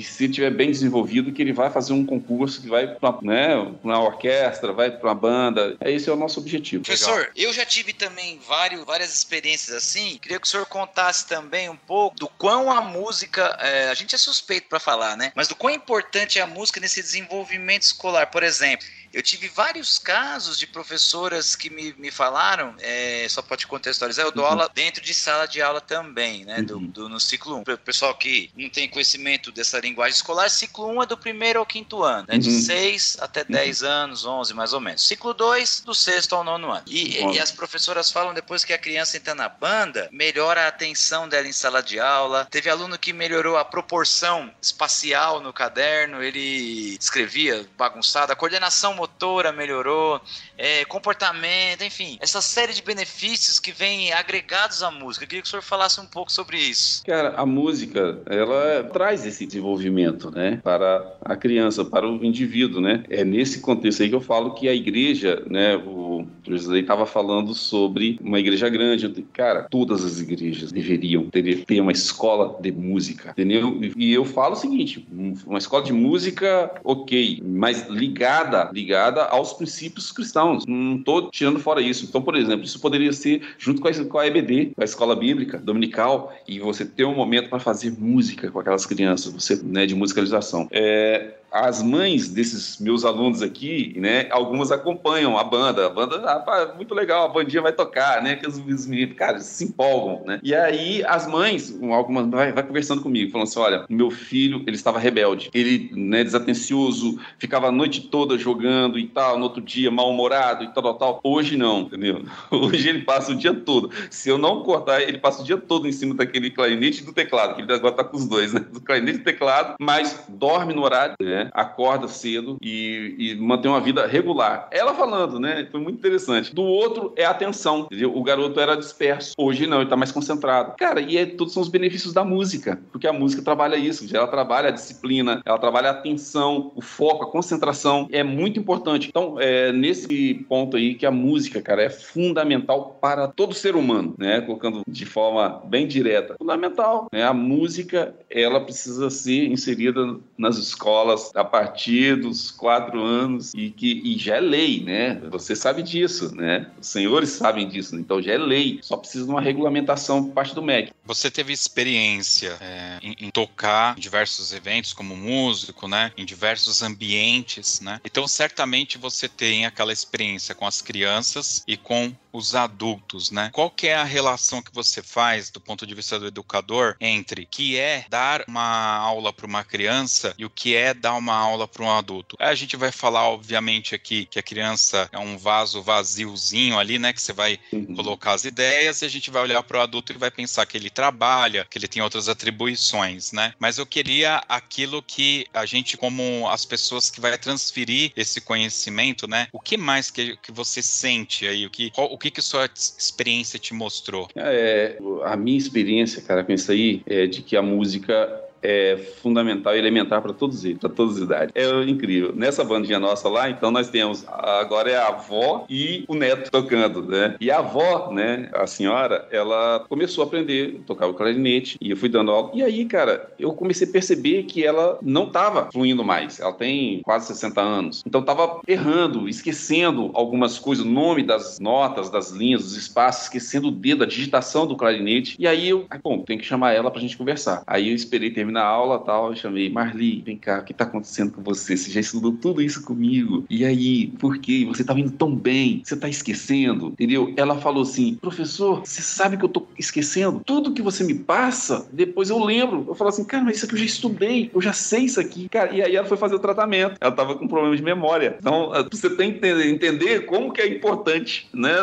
se tiver bem desenvolvido, que ele vai fazer um concurso que vai para né, uma orquestra, vai para uma banda. É esse é o nosso objetivo. Professor, Legal. eu já tive também vários, várias experiências assim. Queria que o senhor contasse também um pouco do quão a música, é, a gente é suspeito para falar, né? Mas do quão importante é a música nesse desenvolvimento escolar. Por exemplo, eu tive vários casos de professoras que me, me falaram, é, só pode contextualizar, eu dou uhum. aula dentro de sala de aula também, né? Do, uhum. do, no ciclo 1. O pessoal que não tem conhecimento dessa linguagem escolar, ciclo 1 é do primeiro ao quinto ano, né? De uhum. 6 até 10 uhum. anos, 11 mais ou menos. Ciclo 2, do sexto ao nono ano. E, e, as professoras falam depois que a criança entra na banda, melhora a atenção dela em sala de aula. Teve aluno que melhorou a proporção espacial no caderno, ele escrevia bagunçado, a coordenação motora melhorou, é, comportamento, enfim, essa série de benefícios que vêm agregados à música. Eu queria que o senhor falasse um pouco sobre isso. Cara, a música, ela traz esse desenvolvimento, né, para a criança, para o indivíduo, né? É nesse contexto aí que eu falo que a igreja, né, o José estava falando sobre uma igreja grande. Cara, todas as igrejas deveriam ter, ter uma escola de música, entendeu? E eu falo o seguinte, uma escola de música, ok, mas ligada, ligada ligada aos princípios cristãos. Não estou tirando fora isso. Então, por exemplo, isso poderia ser junto com a, com a EBD, com a escola bíblica dominical, e você ter um momento para fazer música com aquelas crianças, você, né, de musicalização. É, as mães desses meus alunos aqui, né, algumas acompanham a banda. A banda, ah, muito legal, a bandinha vai tocar, né, que os, os meninos, cara, se empolgam, né. E aí as mães, algumas, vai, vai conversando comigo, falando assim, olha, meu filho, ele estava rebelde, ele, né, desatencioso, ficava a noite toda jogando e tal, no outro dia mal-humorado e tal, tal, tal. Hoje não, entendeu? Hoje ele passa o dia todo. Se eu não cortar, ele passa o dia todo em cima daquele clarinete e do teclado, que ele agora tá com os dois, né, do clarinete e do teclado, mas dorme no horário, né, né? Acorda cedo e, e mantém uma vida regular. Ela falando, né? Foi muito interessante. Do outro é a atenção, entendeu? O garoto era disperso. Hoje não, ele tá mais concentrado. Cara, e é, todos são os benefícios da música, porque a música trabalha isso, ela trabalha a disciplina, ela trabalha a atenção, o foco, a concentração. É muito importante. Então, é nesse ponto aí que a música, cara, é fundamental para todo ser humano, né? Colocando de forma bem direta. Fundamental, né? A música, ela precisa ser inserida nas escolas a partir dos quatro anos e que e já é lei, né? Você sabe disso, né? Os senhores sabem disso, então já é lei. Só precisa de uma regulamentação por parte do MEC. Você teve experiência é, em, em, tocar em diversos eventos como músico, né? Em diversos ambientes, né? Então certamente você tem aquela experiência com as crianças e com os adultos, né? Qual que é a relação que você faz do ponto de vista do educador entre que é dar uma aula para uma criança e o que é dar uma aula para um adulto? A gente vai falar, obviamente, aqui que a criança é um vaso vaziozinho ali, né? Que você vai uhum. colocar as ideias e a gente vai olhar para o adulto e vai pensar que ele trabalha, que ele tem outras atribuições, né? Mas eu queria aquilo que a gente, como as pessoas que vai transferir esse conhecimento, né? O que mais que, que você sente aí? O que, qual, o que, que sua experiência te mostrou? É, a minha experiência, cara, com isso aí é de que a música é fundamental e elementar para todos eles, para todas as idades. É incrível. Nessa bandinha nossa lá, então nós temos agora é a avó e o neto tocando, né? E a avó, né, a senhora, ela começou a aprender a tocar o clarinete e eu fui dando aula. E aí, cara, eu comecei a perceber que ela não estava fluindo mais. Ela tem quase 60 anos. Então estava errando, esquecendo algumas coisas, o nome das notas, das linhas, dos espaços, esquecendo o dedo, a digitação do clarinete. E aí eu, bom, tem que chamar ela pra gente conversar. Aí eu esperei terminar na aula tal, eu chamei, Marli, vem cá, o que tá acontecendo com você? Você já estudou tudo isso comigo? E aí, por quê? Você tá indo tão bem, você tá esquecendo, entendeu? Ela falou assim, professor, você sabe que eu tô esquecendo? Tudo que você me passa, depois eu lembro. Eu falo assim, cara, mas isso aqui eu já estudei, eu já sei isso aqui. Cara, e aí ela foi fazer o tratamento. Ela tava com problema de memória. Então, você tem que entender como que é importante, né?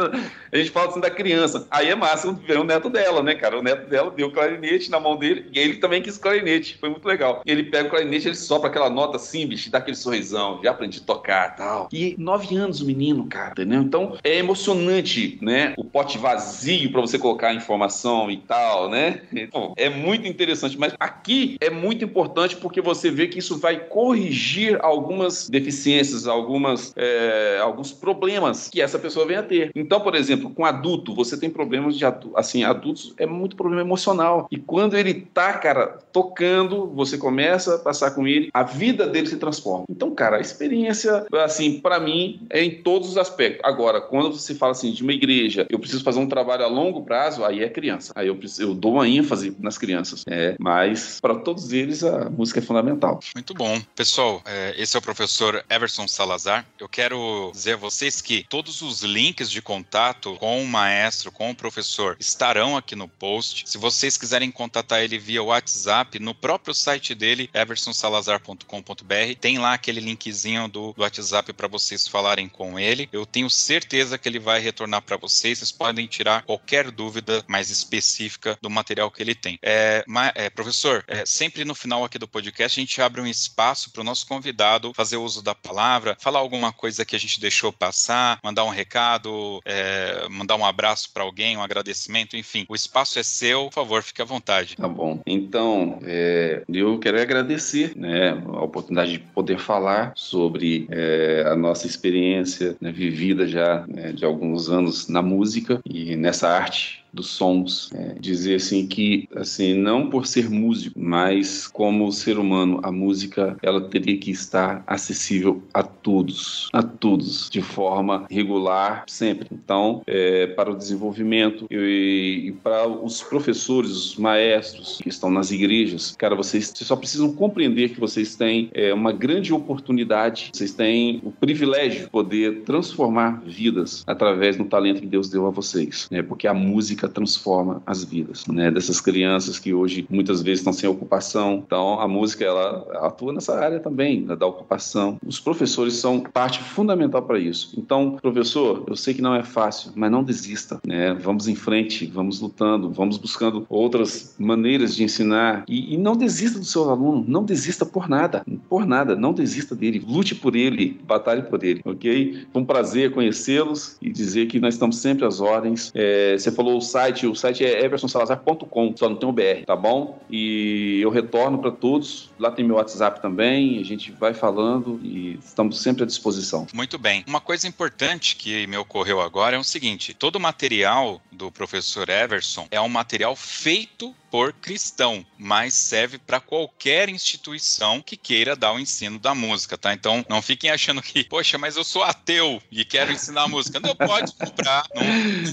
A gente fala assim da criança. Aí é massa ver o neto dela, né, cara? O neto dela deu clarinete na mão dele e ele também quis clarinete. Foi muito legal. Ele pega o clarinete, ele sopra aquela nota assim, bicho, dá aquele sorrisão. Já aprendi a tocar tal. E nove anos o menino, cara, entendeu? Então é emocionante, né? O pote vazio para você colocar informação e tal, né? Então, é muito interessante. Mas aqui é muito importante porque você vê que isso vai corrigir algumas deficiências, algumas, é, alguns problemas que essa pessoa vem a ter. Então, por exemplo, exemplo, com adulto, você tem problemas de adulto, assim, adultos é muito problema emocional. E quando ele tá, cara, tocando, você começa a passar com ele, a vida dele se transforma. Então, cara, a experiência, assim, para mim, é em todos os aspectos. Agora, quando você fala assim de uma igreja, eu preciso fazer um trabalho a longo prazo, aí é criança. Aí eu, eu dou uma ênfase nas crianças. É, mas para todos eles a música é fundamental. Muito bom. Pessoal, é, esse é o professor Everson Salazar. Eu quero dizer a vocês que todos os links de contato com o maestro, com o professor, estarão aqui no post. Se vocês quiserem contatar ele via WhatsApp, no próprio site dele, eversonsalazar.com.br, tem lá aquele linkzinho do, do WhatsApp para vocês falarem com ele. Eu tenho certeza que ele vai retornar para vocês. Vocês podem tirar qualquer dúvida mais específica do material que ele tem. É, é, professor, é, sempre no final aqui do podcast a gente abre um espaço para o nosso convidado fazer uso da palavra, falar alguma coisa que a gente deixou passar, mandar um recado, é, mandar um abraço para alguém, um agradecimento, enfim, o espaço é seu, por favor, fique à vontade. Tá bom. Então, é, eu quero agradecer né, a oportunidade de poder falar sobre é, a nossa experiência né, vivida já né, de alguns anos na música e nessa arte dos sons. É, dizer assim que, assim, não por ser músico, mas como ser humano, a música ela teria que estar acessível a todos, a todos, de forma regular, sempre. Então, é, para o desenvolvimento e, e, para os professores, os maestros que estão nas igrejas, cara, vocês, vocês só precisam compreender que vocês têm é, uma grande oportunidade, vocês têm o privilégio de poder transformar vidas através do talento que Deus deu a vocês, né? Porque a música música transforma as vidas, né? Dessas crianças que hoje muitas vezes estão sem ocupação. Então, a música ela atua nessa área também, da ocupação. Os professores são parte fundamental para isso. Então, professor, eu sei que não é fácil, mas não desista, né? Vamos em frente, vamos lutando, vamos buscando outras maneiras de ensinar e, e não desista do seu aluno, não desista por nada, por nada, não desista dele, lute por ele, batalhe por ele, ok? Foi um prazer conhecê-los e dizer que nós estamos sempre às ordens. É, você falou site, o site é eversonsalazar.com, só não tem o BR, tá bom? E eu retorno para todos, lá tem meu WhatsApp também, a gente vai falando e estamos sempre à disposição. Muito bem. Uma coisa importante que me ocorreu agora é o seguinte: todo o material do professor Everson é um material feito por cristão, mas serve para qualquer instituição que queira dar o ensino da música, tá? Então não fiquem achando que, poxa, mas eu sou ateu e quero ensinar música. Não pode comprar, não,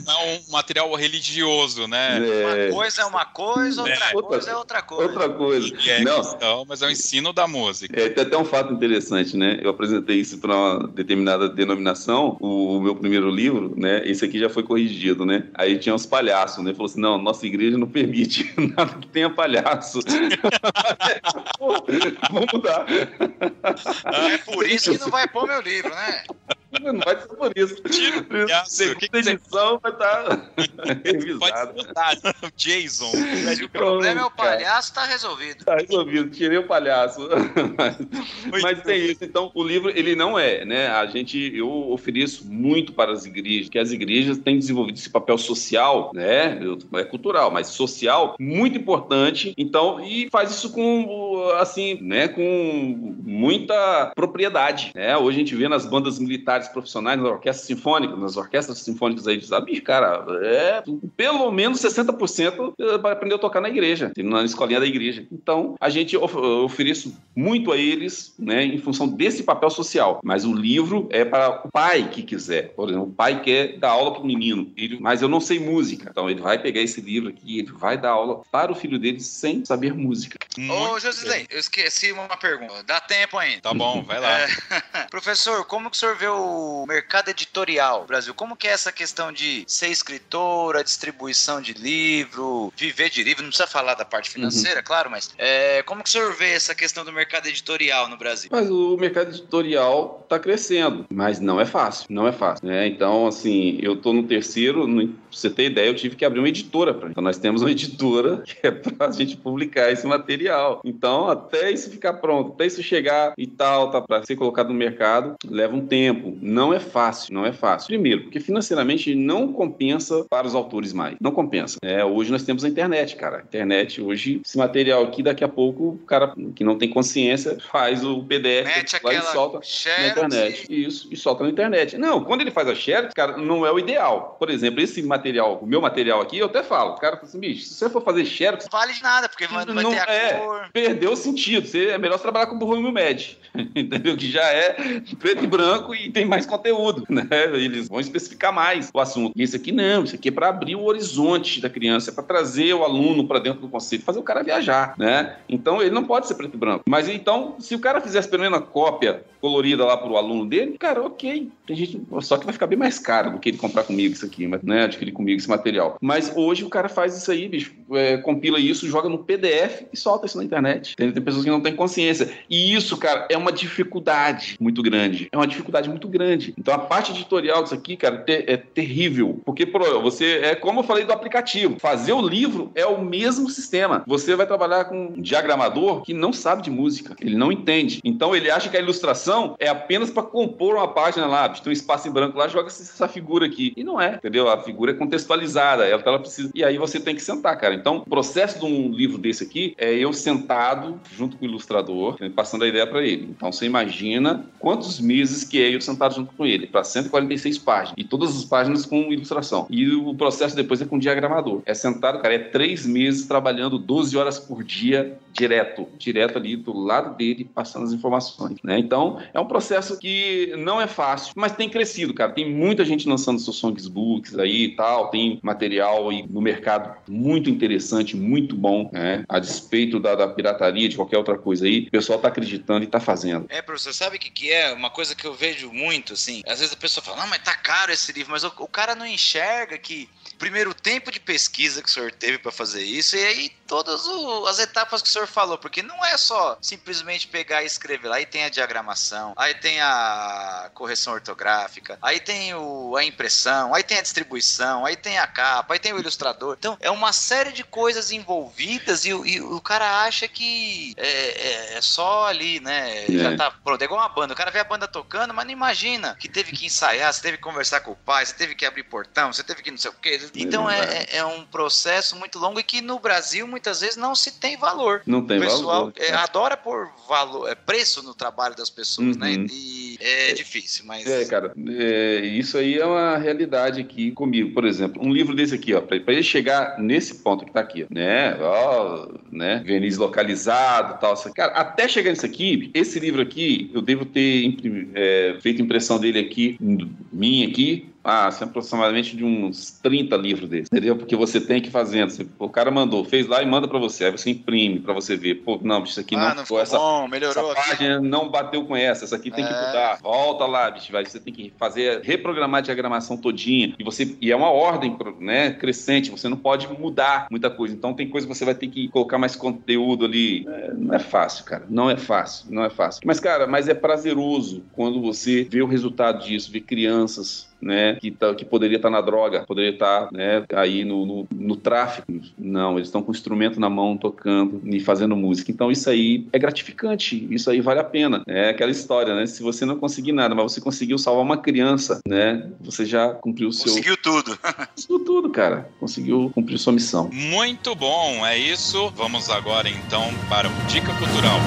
não é um material religioso, né? É. Uma coisa é uma coisa, outra é. coisa é outra coisa. Outra coisa. É não. cristão, mas é o ensino da música. É, tem até um fato interessante, né? Eu apresentei isso para uma determinada denominação, o, meu primeiro livro, né? Esse aqui já foi corrigido, né? Aí tinha uns palhaços, né? Falou assim: não, nossa igreja não permite nada que tenha palhaço. Vamos mudar. É por isso que não vai pôr meu livro, né? Não vai ser por isso. A segunda edição vai estar revisada. Jason. o problema é o palhaço, tá resolvido. Tá resolvido, tirei o palhaço. Mas, mas tem isso. Então, o livro, ele não é, né? A gente, eu ofereço muito para as igrejas, que as igrejas têm desenvolvido esse papel social, né? É cultural, mas social, muito importante. Então, e faz isso com, assim, né? Com muita propriedade, né? Hoje a gente vê nas bandas militares profissionais, nas orquestras sinfônicas, nas orquestras sinfônicas aí de Zabir, cara, é pelo menos 60% para aprender a tocar na igreja, na escolinha da igreja. Então, a gente of oferece muito a eles, né, em função desse papel social. Mas o livro é para o pai que quiser. Por exemplo, o pai quer dar aula para o menino, ele, mas eu não sei música. Então, ele vai pegar esse livro aqui, ele vai dar aula para o filho dele sem saber música. Ô, Josilei, eu esqueci uma pergunta. Dá tempo ainda. Tá bom, vai lá. É... Professor, como que o senhor vê o mercado editorial Brasil? Como que é essa questão de ser escritora, distribuição de livro, viver de livro? Não precisa falar da parte financeira, uhum. claro, mas é, como que o senhor vê essa questão do mercado editorial no Brasil? Mas o mercado editorial está crescendo, mas não é fácil, não é fácil. Né? Então, assim, eu estou no terceiro, no, pra você ter ideia, eu tive que abrir uma editora. Pra, então, nós temos uma editora que é para a gente publicar esse material. Então, até isso ficar pronto, até isso chegar e tal, tá para ser colocado no mercado, leva um tempo. Não é fácil, não é fácil. Primeiro, porque financeiramente não compensa para os autores mais. Não compensa. É, hoje nós temos a internet, cara. A internet, hoje, esse material aqui, daqui a pouco, o cara que não tem consciência faz o PDF Mete lá e solta na internet. Isso, e solta na internet. Não, quando ele faz a share, cara, não é o ideal. Por exemplo, esse material, o meu material aqui, eu até falo, o cara fala assim, bicho, se você for fazer share... Não vale de nada, porque não, vai ter a é, cor. Perdeu o sentido. Você, é melhor trabalhar com o Burro Med, entendeu? Que já é preto e branco e tem mais conteúdo, né? Eles vão especificar mais o assunto. E aqui não, isso aqui é para abrir o horizonte da criança, é para trazer o aluno para dentro do conceito, fazer o cara viajar, né? Então ele não pode ser preto e branco. Mas então, se o cara fizesse pelo menos uma cópia colorida lá para o aluno dele, cara, ok. Tem gente, só que vai ficar bem mais caro do que ele comprar comigo isso aqui, né? Adquirir comigo esse material. Mas hoje o cara faz isso aí, bicho, é, compila isso, joga no PDF e solta isso na internet. Tem, tem pessoas que não têm consciência. E isso, cara, é uma dificuldade muito grande. É uma dificuldade muito grande. Então a parte editorial disso aqui, cara, é terrível. Porque você é como eu falei do aplicativo. Fazer o livro é o mesmo sistema. Você vai trabalhar com um diagramador que não sabe de música, ele não entende. Então ele acha que a ilustração é apenas para compor uma página lá, tem um espaço em branco lá, joga essa figura aqui. E não é, entendeu? A figura é contextualizada, ela, ela precisa. E aí você tem que sentar, cara. Então, o processo de um livro desse aqui é eu sentado junto com o ilustrador, passando a ideia para ele. Então você imagina quantos meses que é eu sentado junto com ele, para 146 páginas. E todas as páginas com ilustração. E o processo depois é com diagramador. É sentado, cara, é três meses trabalhando 12 horas por dia, direto. Direto ali do lado dele, passando as informações. Né? Então, é um processo que não é fácil, mas tem crescido, cara. Tem muita gente lançando seus songbooks aí e tal. Tem material aí no mercado muito interessante muito bom, né? A despeito da, da pirataria, de qualquer outra coisa aí, o pessoal tá acreditando e tá fazendo. É, professor, sabe o que, que é? Uma coisa que eu vejo muito, assim, às vezes a pessoa fala, não, mas tá caro esse livro, mas o, o cara não enxerga que primeiro tempo de pesquisa que o senhor teve para fazer isso e aí todas o, as etapas que o senhor falou, porque não é só simplesmente pegar e escrever lá, aí tem a diagramação, aí tem a correção ortográfica, aí tem o, a impressão, aí tem a distribuição, aí tem a capa, aí tem o ilustrador. Então é uma série de coisas envolvidas e, e o cara acha que é, é, é só ali, né? É. Já tá pronto, é igual uma banda. O cara vê a banda tocando, mas não imagina que teve que ensaiar, você teve que conversar com o pai, você teve que abrir portão, você teve que não sei o quê. Então é, é, é, um processo muito longo e que no Brasil muitas vezes não se tem valor. Não tem valor. O pessoal valor, é, adora por valor, é, preço no trabalho das pessoas, né? uhum. né? E é, difícil, mas. É, cara, é, isso aí é uma realidade aqui comigo. Por exemplo, um livro desse aqui, ó, para ele chegar nesse ponto que tá aqui, né? Ó, né? Verniz localizado tal. Cara, até chegar nisso aqui, esse livro aqui, eu devo ter é, feito impressão dele aqui, minha aqui, ah, assim, aproximadamente de uns 30 livros desses, entendeu? Porque você tem que ir fazendo. Você, o cara mandou, fez lá e manda para você. Aí você imprime para você ver. Pô, não, isso aqui ah, não, não ficou essa, bom, melhorou essa página não bateu com essa, essa aqui tem é. que mudar. Volta lá, bicho, vai, você tem que fazer, reprogramar a diagramação todinha. E, você, e é uma ordem né, crescente, você não pode mudar muita coisa. Então tem coisa que você vai ter que colocar mais conteúdo ali. É, não é fácil, cara. Não é fácil, não é fácil. Mas, cara, mas é prazeroso quando você vê o resultado disso, vê crianças né, que, tá, que poderia estar tá na droga, poderia estar tá, né, aí no, no, no, tráfico. Não, eles estão com o instrumento na mão, tocando e fazendo música. Então isso aí é gratificante, isso aí vale a pena. É aquela história, né? Se você não conseguir nada, mas você conseguiu salvar uma criança, né? Você já cumpriu o seu. Conseguiu tudo. conseguiu tudo, cara. Conseguiu cumprir sua missão. Muito bom, é isso. Vamos agora então para o Dica Cultural.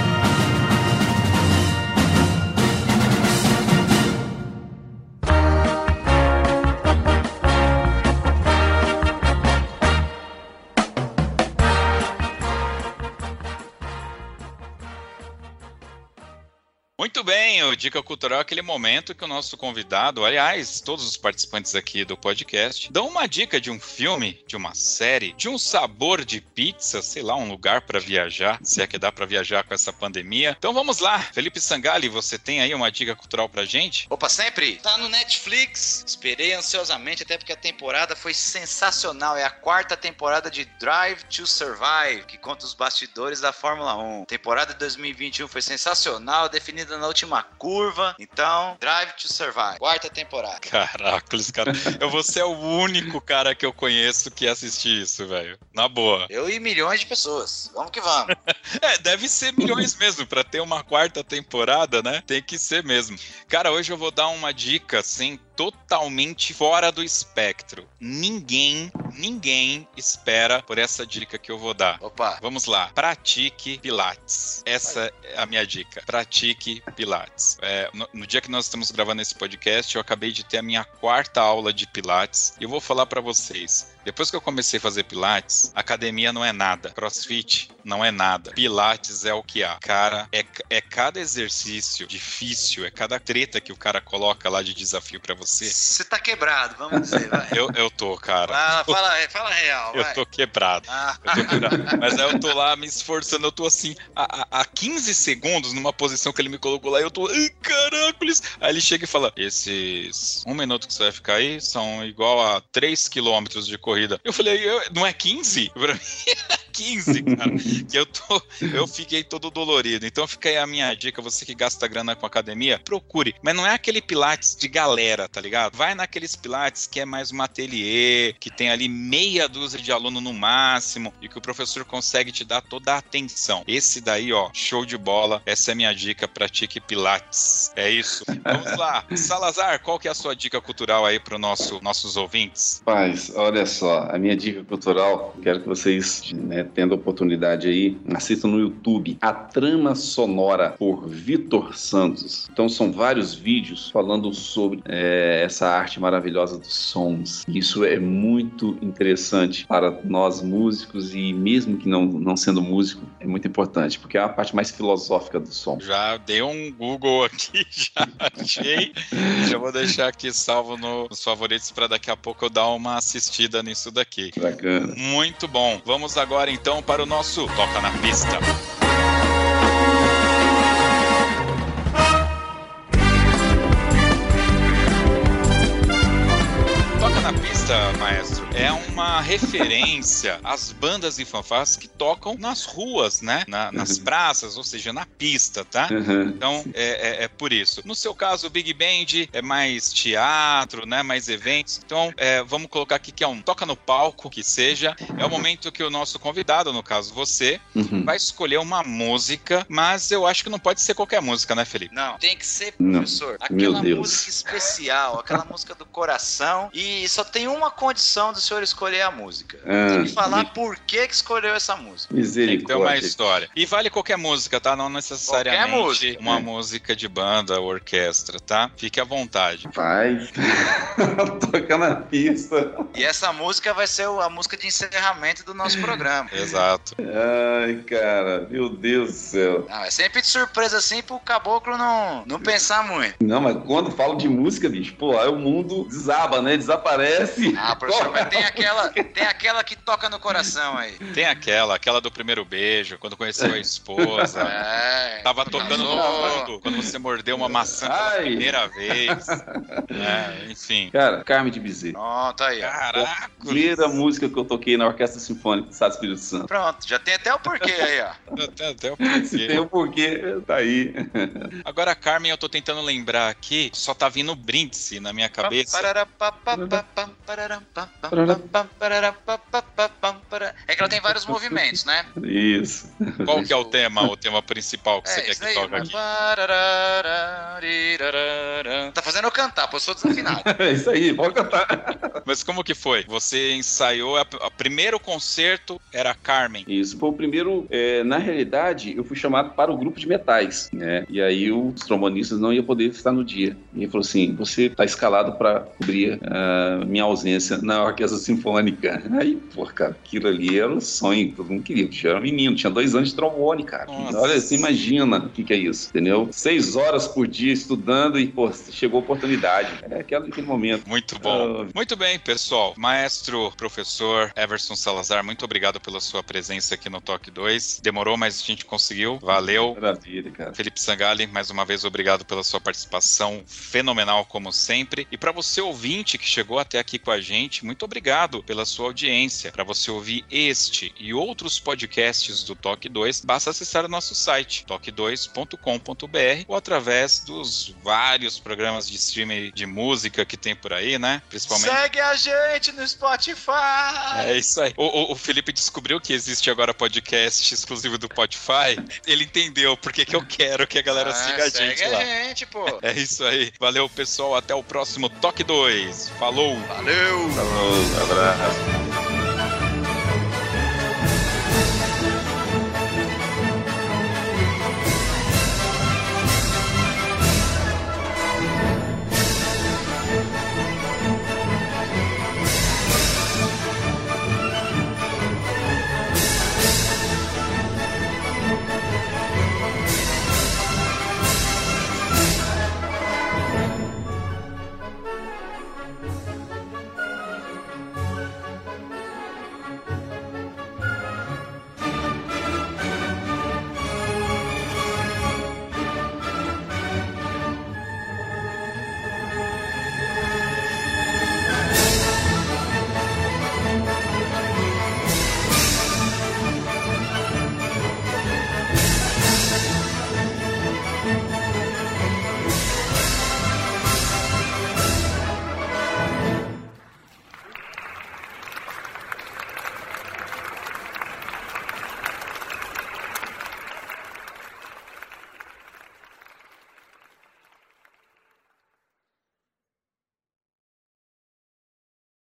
Muito bem, o Dica Cultural é aquele momento que o nosso convidado, aliás, todos os participantes aqui do podcast, dão uma dica de um filme, de uma série, de um sabor de pizza, sei lá, um lugar para viajar, se é que dá para viajar com essa pandemia. Então vamos lá, Felipe Sangali, você tem aí uma dica cultural pra gente? Opa, sempre! Tá no Netflix, esperei ansiosamente, até porque a temporada foi sensacional. É a quarta temporada de Drive to Survive, que conta os bastidores da Fórmula 1. A temporada de 2021 foi sensacional, definida na última curva. Então, Drive to Survive, quarta temporada. Caraca, cara. Eu vou ser o único cara que eu conheço que assistiu isso, velho. Na boa. Eu e milhões de pessoas. Vamos que vamos. é, deve ser milhões mesmo. Pra ter uma quarta temporada, né? Tem que ser mesmo. Cara, hoje eu vou dar uma dica, assim, totalmente fora do espectro. Ninguém, ninguém espera por essa dica que eu vou dar. Opa. Vamos lá. Pratique Pilates. Essa é a minha dica. Pratique Pilates. É, no, no, dia que nós estamos gravando esse podcast, eu acabei de ter a minha quarta aula de Pilates. E eu vou falar para vocês. Depois que eu comecei a fazer Pilates, academia não é nada. CrossFit não é nada. Pilates é o que há. Cara, é, é cada exercício difícil, é cada treta que o cara coloca lá de desafio para você. Você tá quebrado, vamos dizer, vai. eu, eu tô, cara. Ah, fala, fala real, Eu tô quebrado. Ah. Eu tô quebrado. Mas aí eu tô lá me esforçando, eu tô assim, a, a 15 segundos numa posição que ele me colocou lá, eu tô, caracoles. Aí ele chega e fala, esses um minuto que você vai ficar aí são igual a 3 quilômetros de corrida corrida. Eu falei, eu, não é 15? Pra mim 15, cara. que eu, tô, eu fiquei todo dolorido. Então fica aí a minha dica, você que gasta grana com academia, procure. Mas não é aquele pilates de galera, tá ligado? Vai naqueles pilates que é mais um ateliê, que tem ali meia dúzia de aluno no máximo e que o professor consegue te dar toda a atenção. Esse daí, ó, show de bola. Essa é a minha dica, pratique pilates. É isso. Vamos lá. Salazar, qual que é a sua dica cultural aí para nosso, nossos ouvintes? Paz, olha só, a minha dica cultural, quero que vocês né, é, tendo oportunidade aí, assistam no YouTube a trama sonora por Vitor Santos. Então são vários vídeos falando sobre é, essa arte maravilhosa dos sons. Isso é muito interessante para nós músicos e mesmo que não, não sendo músico, é muito importante, porque é a parte mais filosófica do som. Já dei um Google aqui, já achei. já vou deixar aqui salvo no, nos favoritos para daqui a pouco eu dar uma assistida nisso daqui. Bacana. Muito bom. Vamos agora então para o nosso Toca na Pista. Toca na Pista, maestro, é uma referência às bandas e fanfarras que tocam nas ruas, né? Na, nas Uhum. praças, ou seja, na pista, tá? Uhum. Então, é, é- é por isso. No seu caso, o Big Band é mais teatro, né? Mais eventos. Então, é, vamos colocar aqui que é um toca no palco, que seja. É o momento que o nosso convidado, no caso você, Uhum. vai escolher uma música, mas eu acho que não pode ser qualquer música, né, Felipe? Não, tem que ser, Não. professor, Meu aquela Deus. música especial, aquela música do coração. E só tem uma condição do senhor escolher a música. Ah, Tem que falar por que, que escolheu essa música. Tem que ter uma Misericórdia. história. E vale qualquer música, tá? Não necessariamente música. uma É. música de banda ou orquestra, tá? Fique à vontade. Vai. Toca na pista. E essa música vai ser o- a música de encerramento do nosso programa. Exato. Ai, cara, meu Deus do céu. Não, é sempre de surpresa assim pro caboclo não, não pensar muito. Não, mas quando falo de música, bicho, pô, aí o mundo desaba, né? Desaparece. Ah, professor, mas tem aquela, tem aquela que toca no coração aí. Tem aquela, aquela do primeiro beijo, quando conheceu a esposa. É. Tava tocando no fundo quando você mordeu uma maçã pela Ai. primeira vez. É, enfim. Cara, Carmen de Bezerra. Pronto aí, ó. Caraca! Primeira música que eu toquei na Orquestra Sinfônica do Estado do Espírito Santo. Pronto, já tem até o porquê aí, ó. Até, até o Se tem porquê. um porquê, tá aí. Agora, Carmen, eu tô tentando lembrar aqui, só tá vindo brinde na minha cabeça. É que ela tem vários movimentos, né? Isso. Qual que é o tema, o tema principal que você É, quer isso que toque aqui? Tá fazendo eu cantar, pô, eu sou desafinado. É isso aí, pode cantar. Mas como que foi? Você ensaiou, a primeiro concerto era Carmen. Isso foi o primeiro. é, na realidade, eu fui chamado para o grupo de metais, né? E aí os trombonistas não iam poder estar no dia. E ele falou assim: você está escalado para cobrir a minha ausência na orquestra sinfônica. Aí, pô, cara, aquilo ali era um sonho, todo mundo queria. Eu era um menino, tinha dois anos de trombone, cara. Nossa. Olha, você imagina o que, que é isso, entendeu? Seis horas por dia estudando e, pô, chegou a oportunidade. É aquele, aquele momento. Muito bom. Ah. Muito bem, pessoal. Maestro, professor Everson Salazar, muito obrigado pela sua presença aqui no Toque 2. Demorou, mas a gente conseguiu. Valeu. Maravilha, cara. Felipe Sangali, mais uma vez obrigado pela sua participação fenomenal como sempre. E para você ouvinte que chegou até aqui com a gente, muito obrigado pela sua audiência. Para você ouvir este e outros podcasts do Toque 2, basta acessar o nosso site toque2.com.br ou através dos vários programas de streaming de música que tem por aí, né? Principalmente Segue a gente no Spotify! é isso aí. O, o- o Felipe descobriu que existe agora podcast exclusivo do Spotify. Ele entendeu porque que eu quero que a galera Ah, siga a segue gente lá. a gente, pô. É isso aí. Valeu, pessoal. Até o próximo Toque 2. Falou! Valeu! Falou, abraço.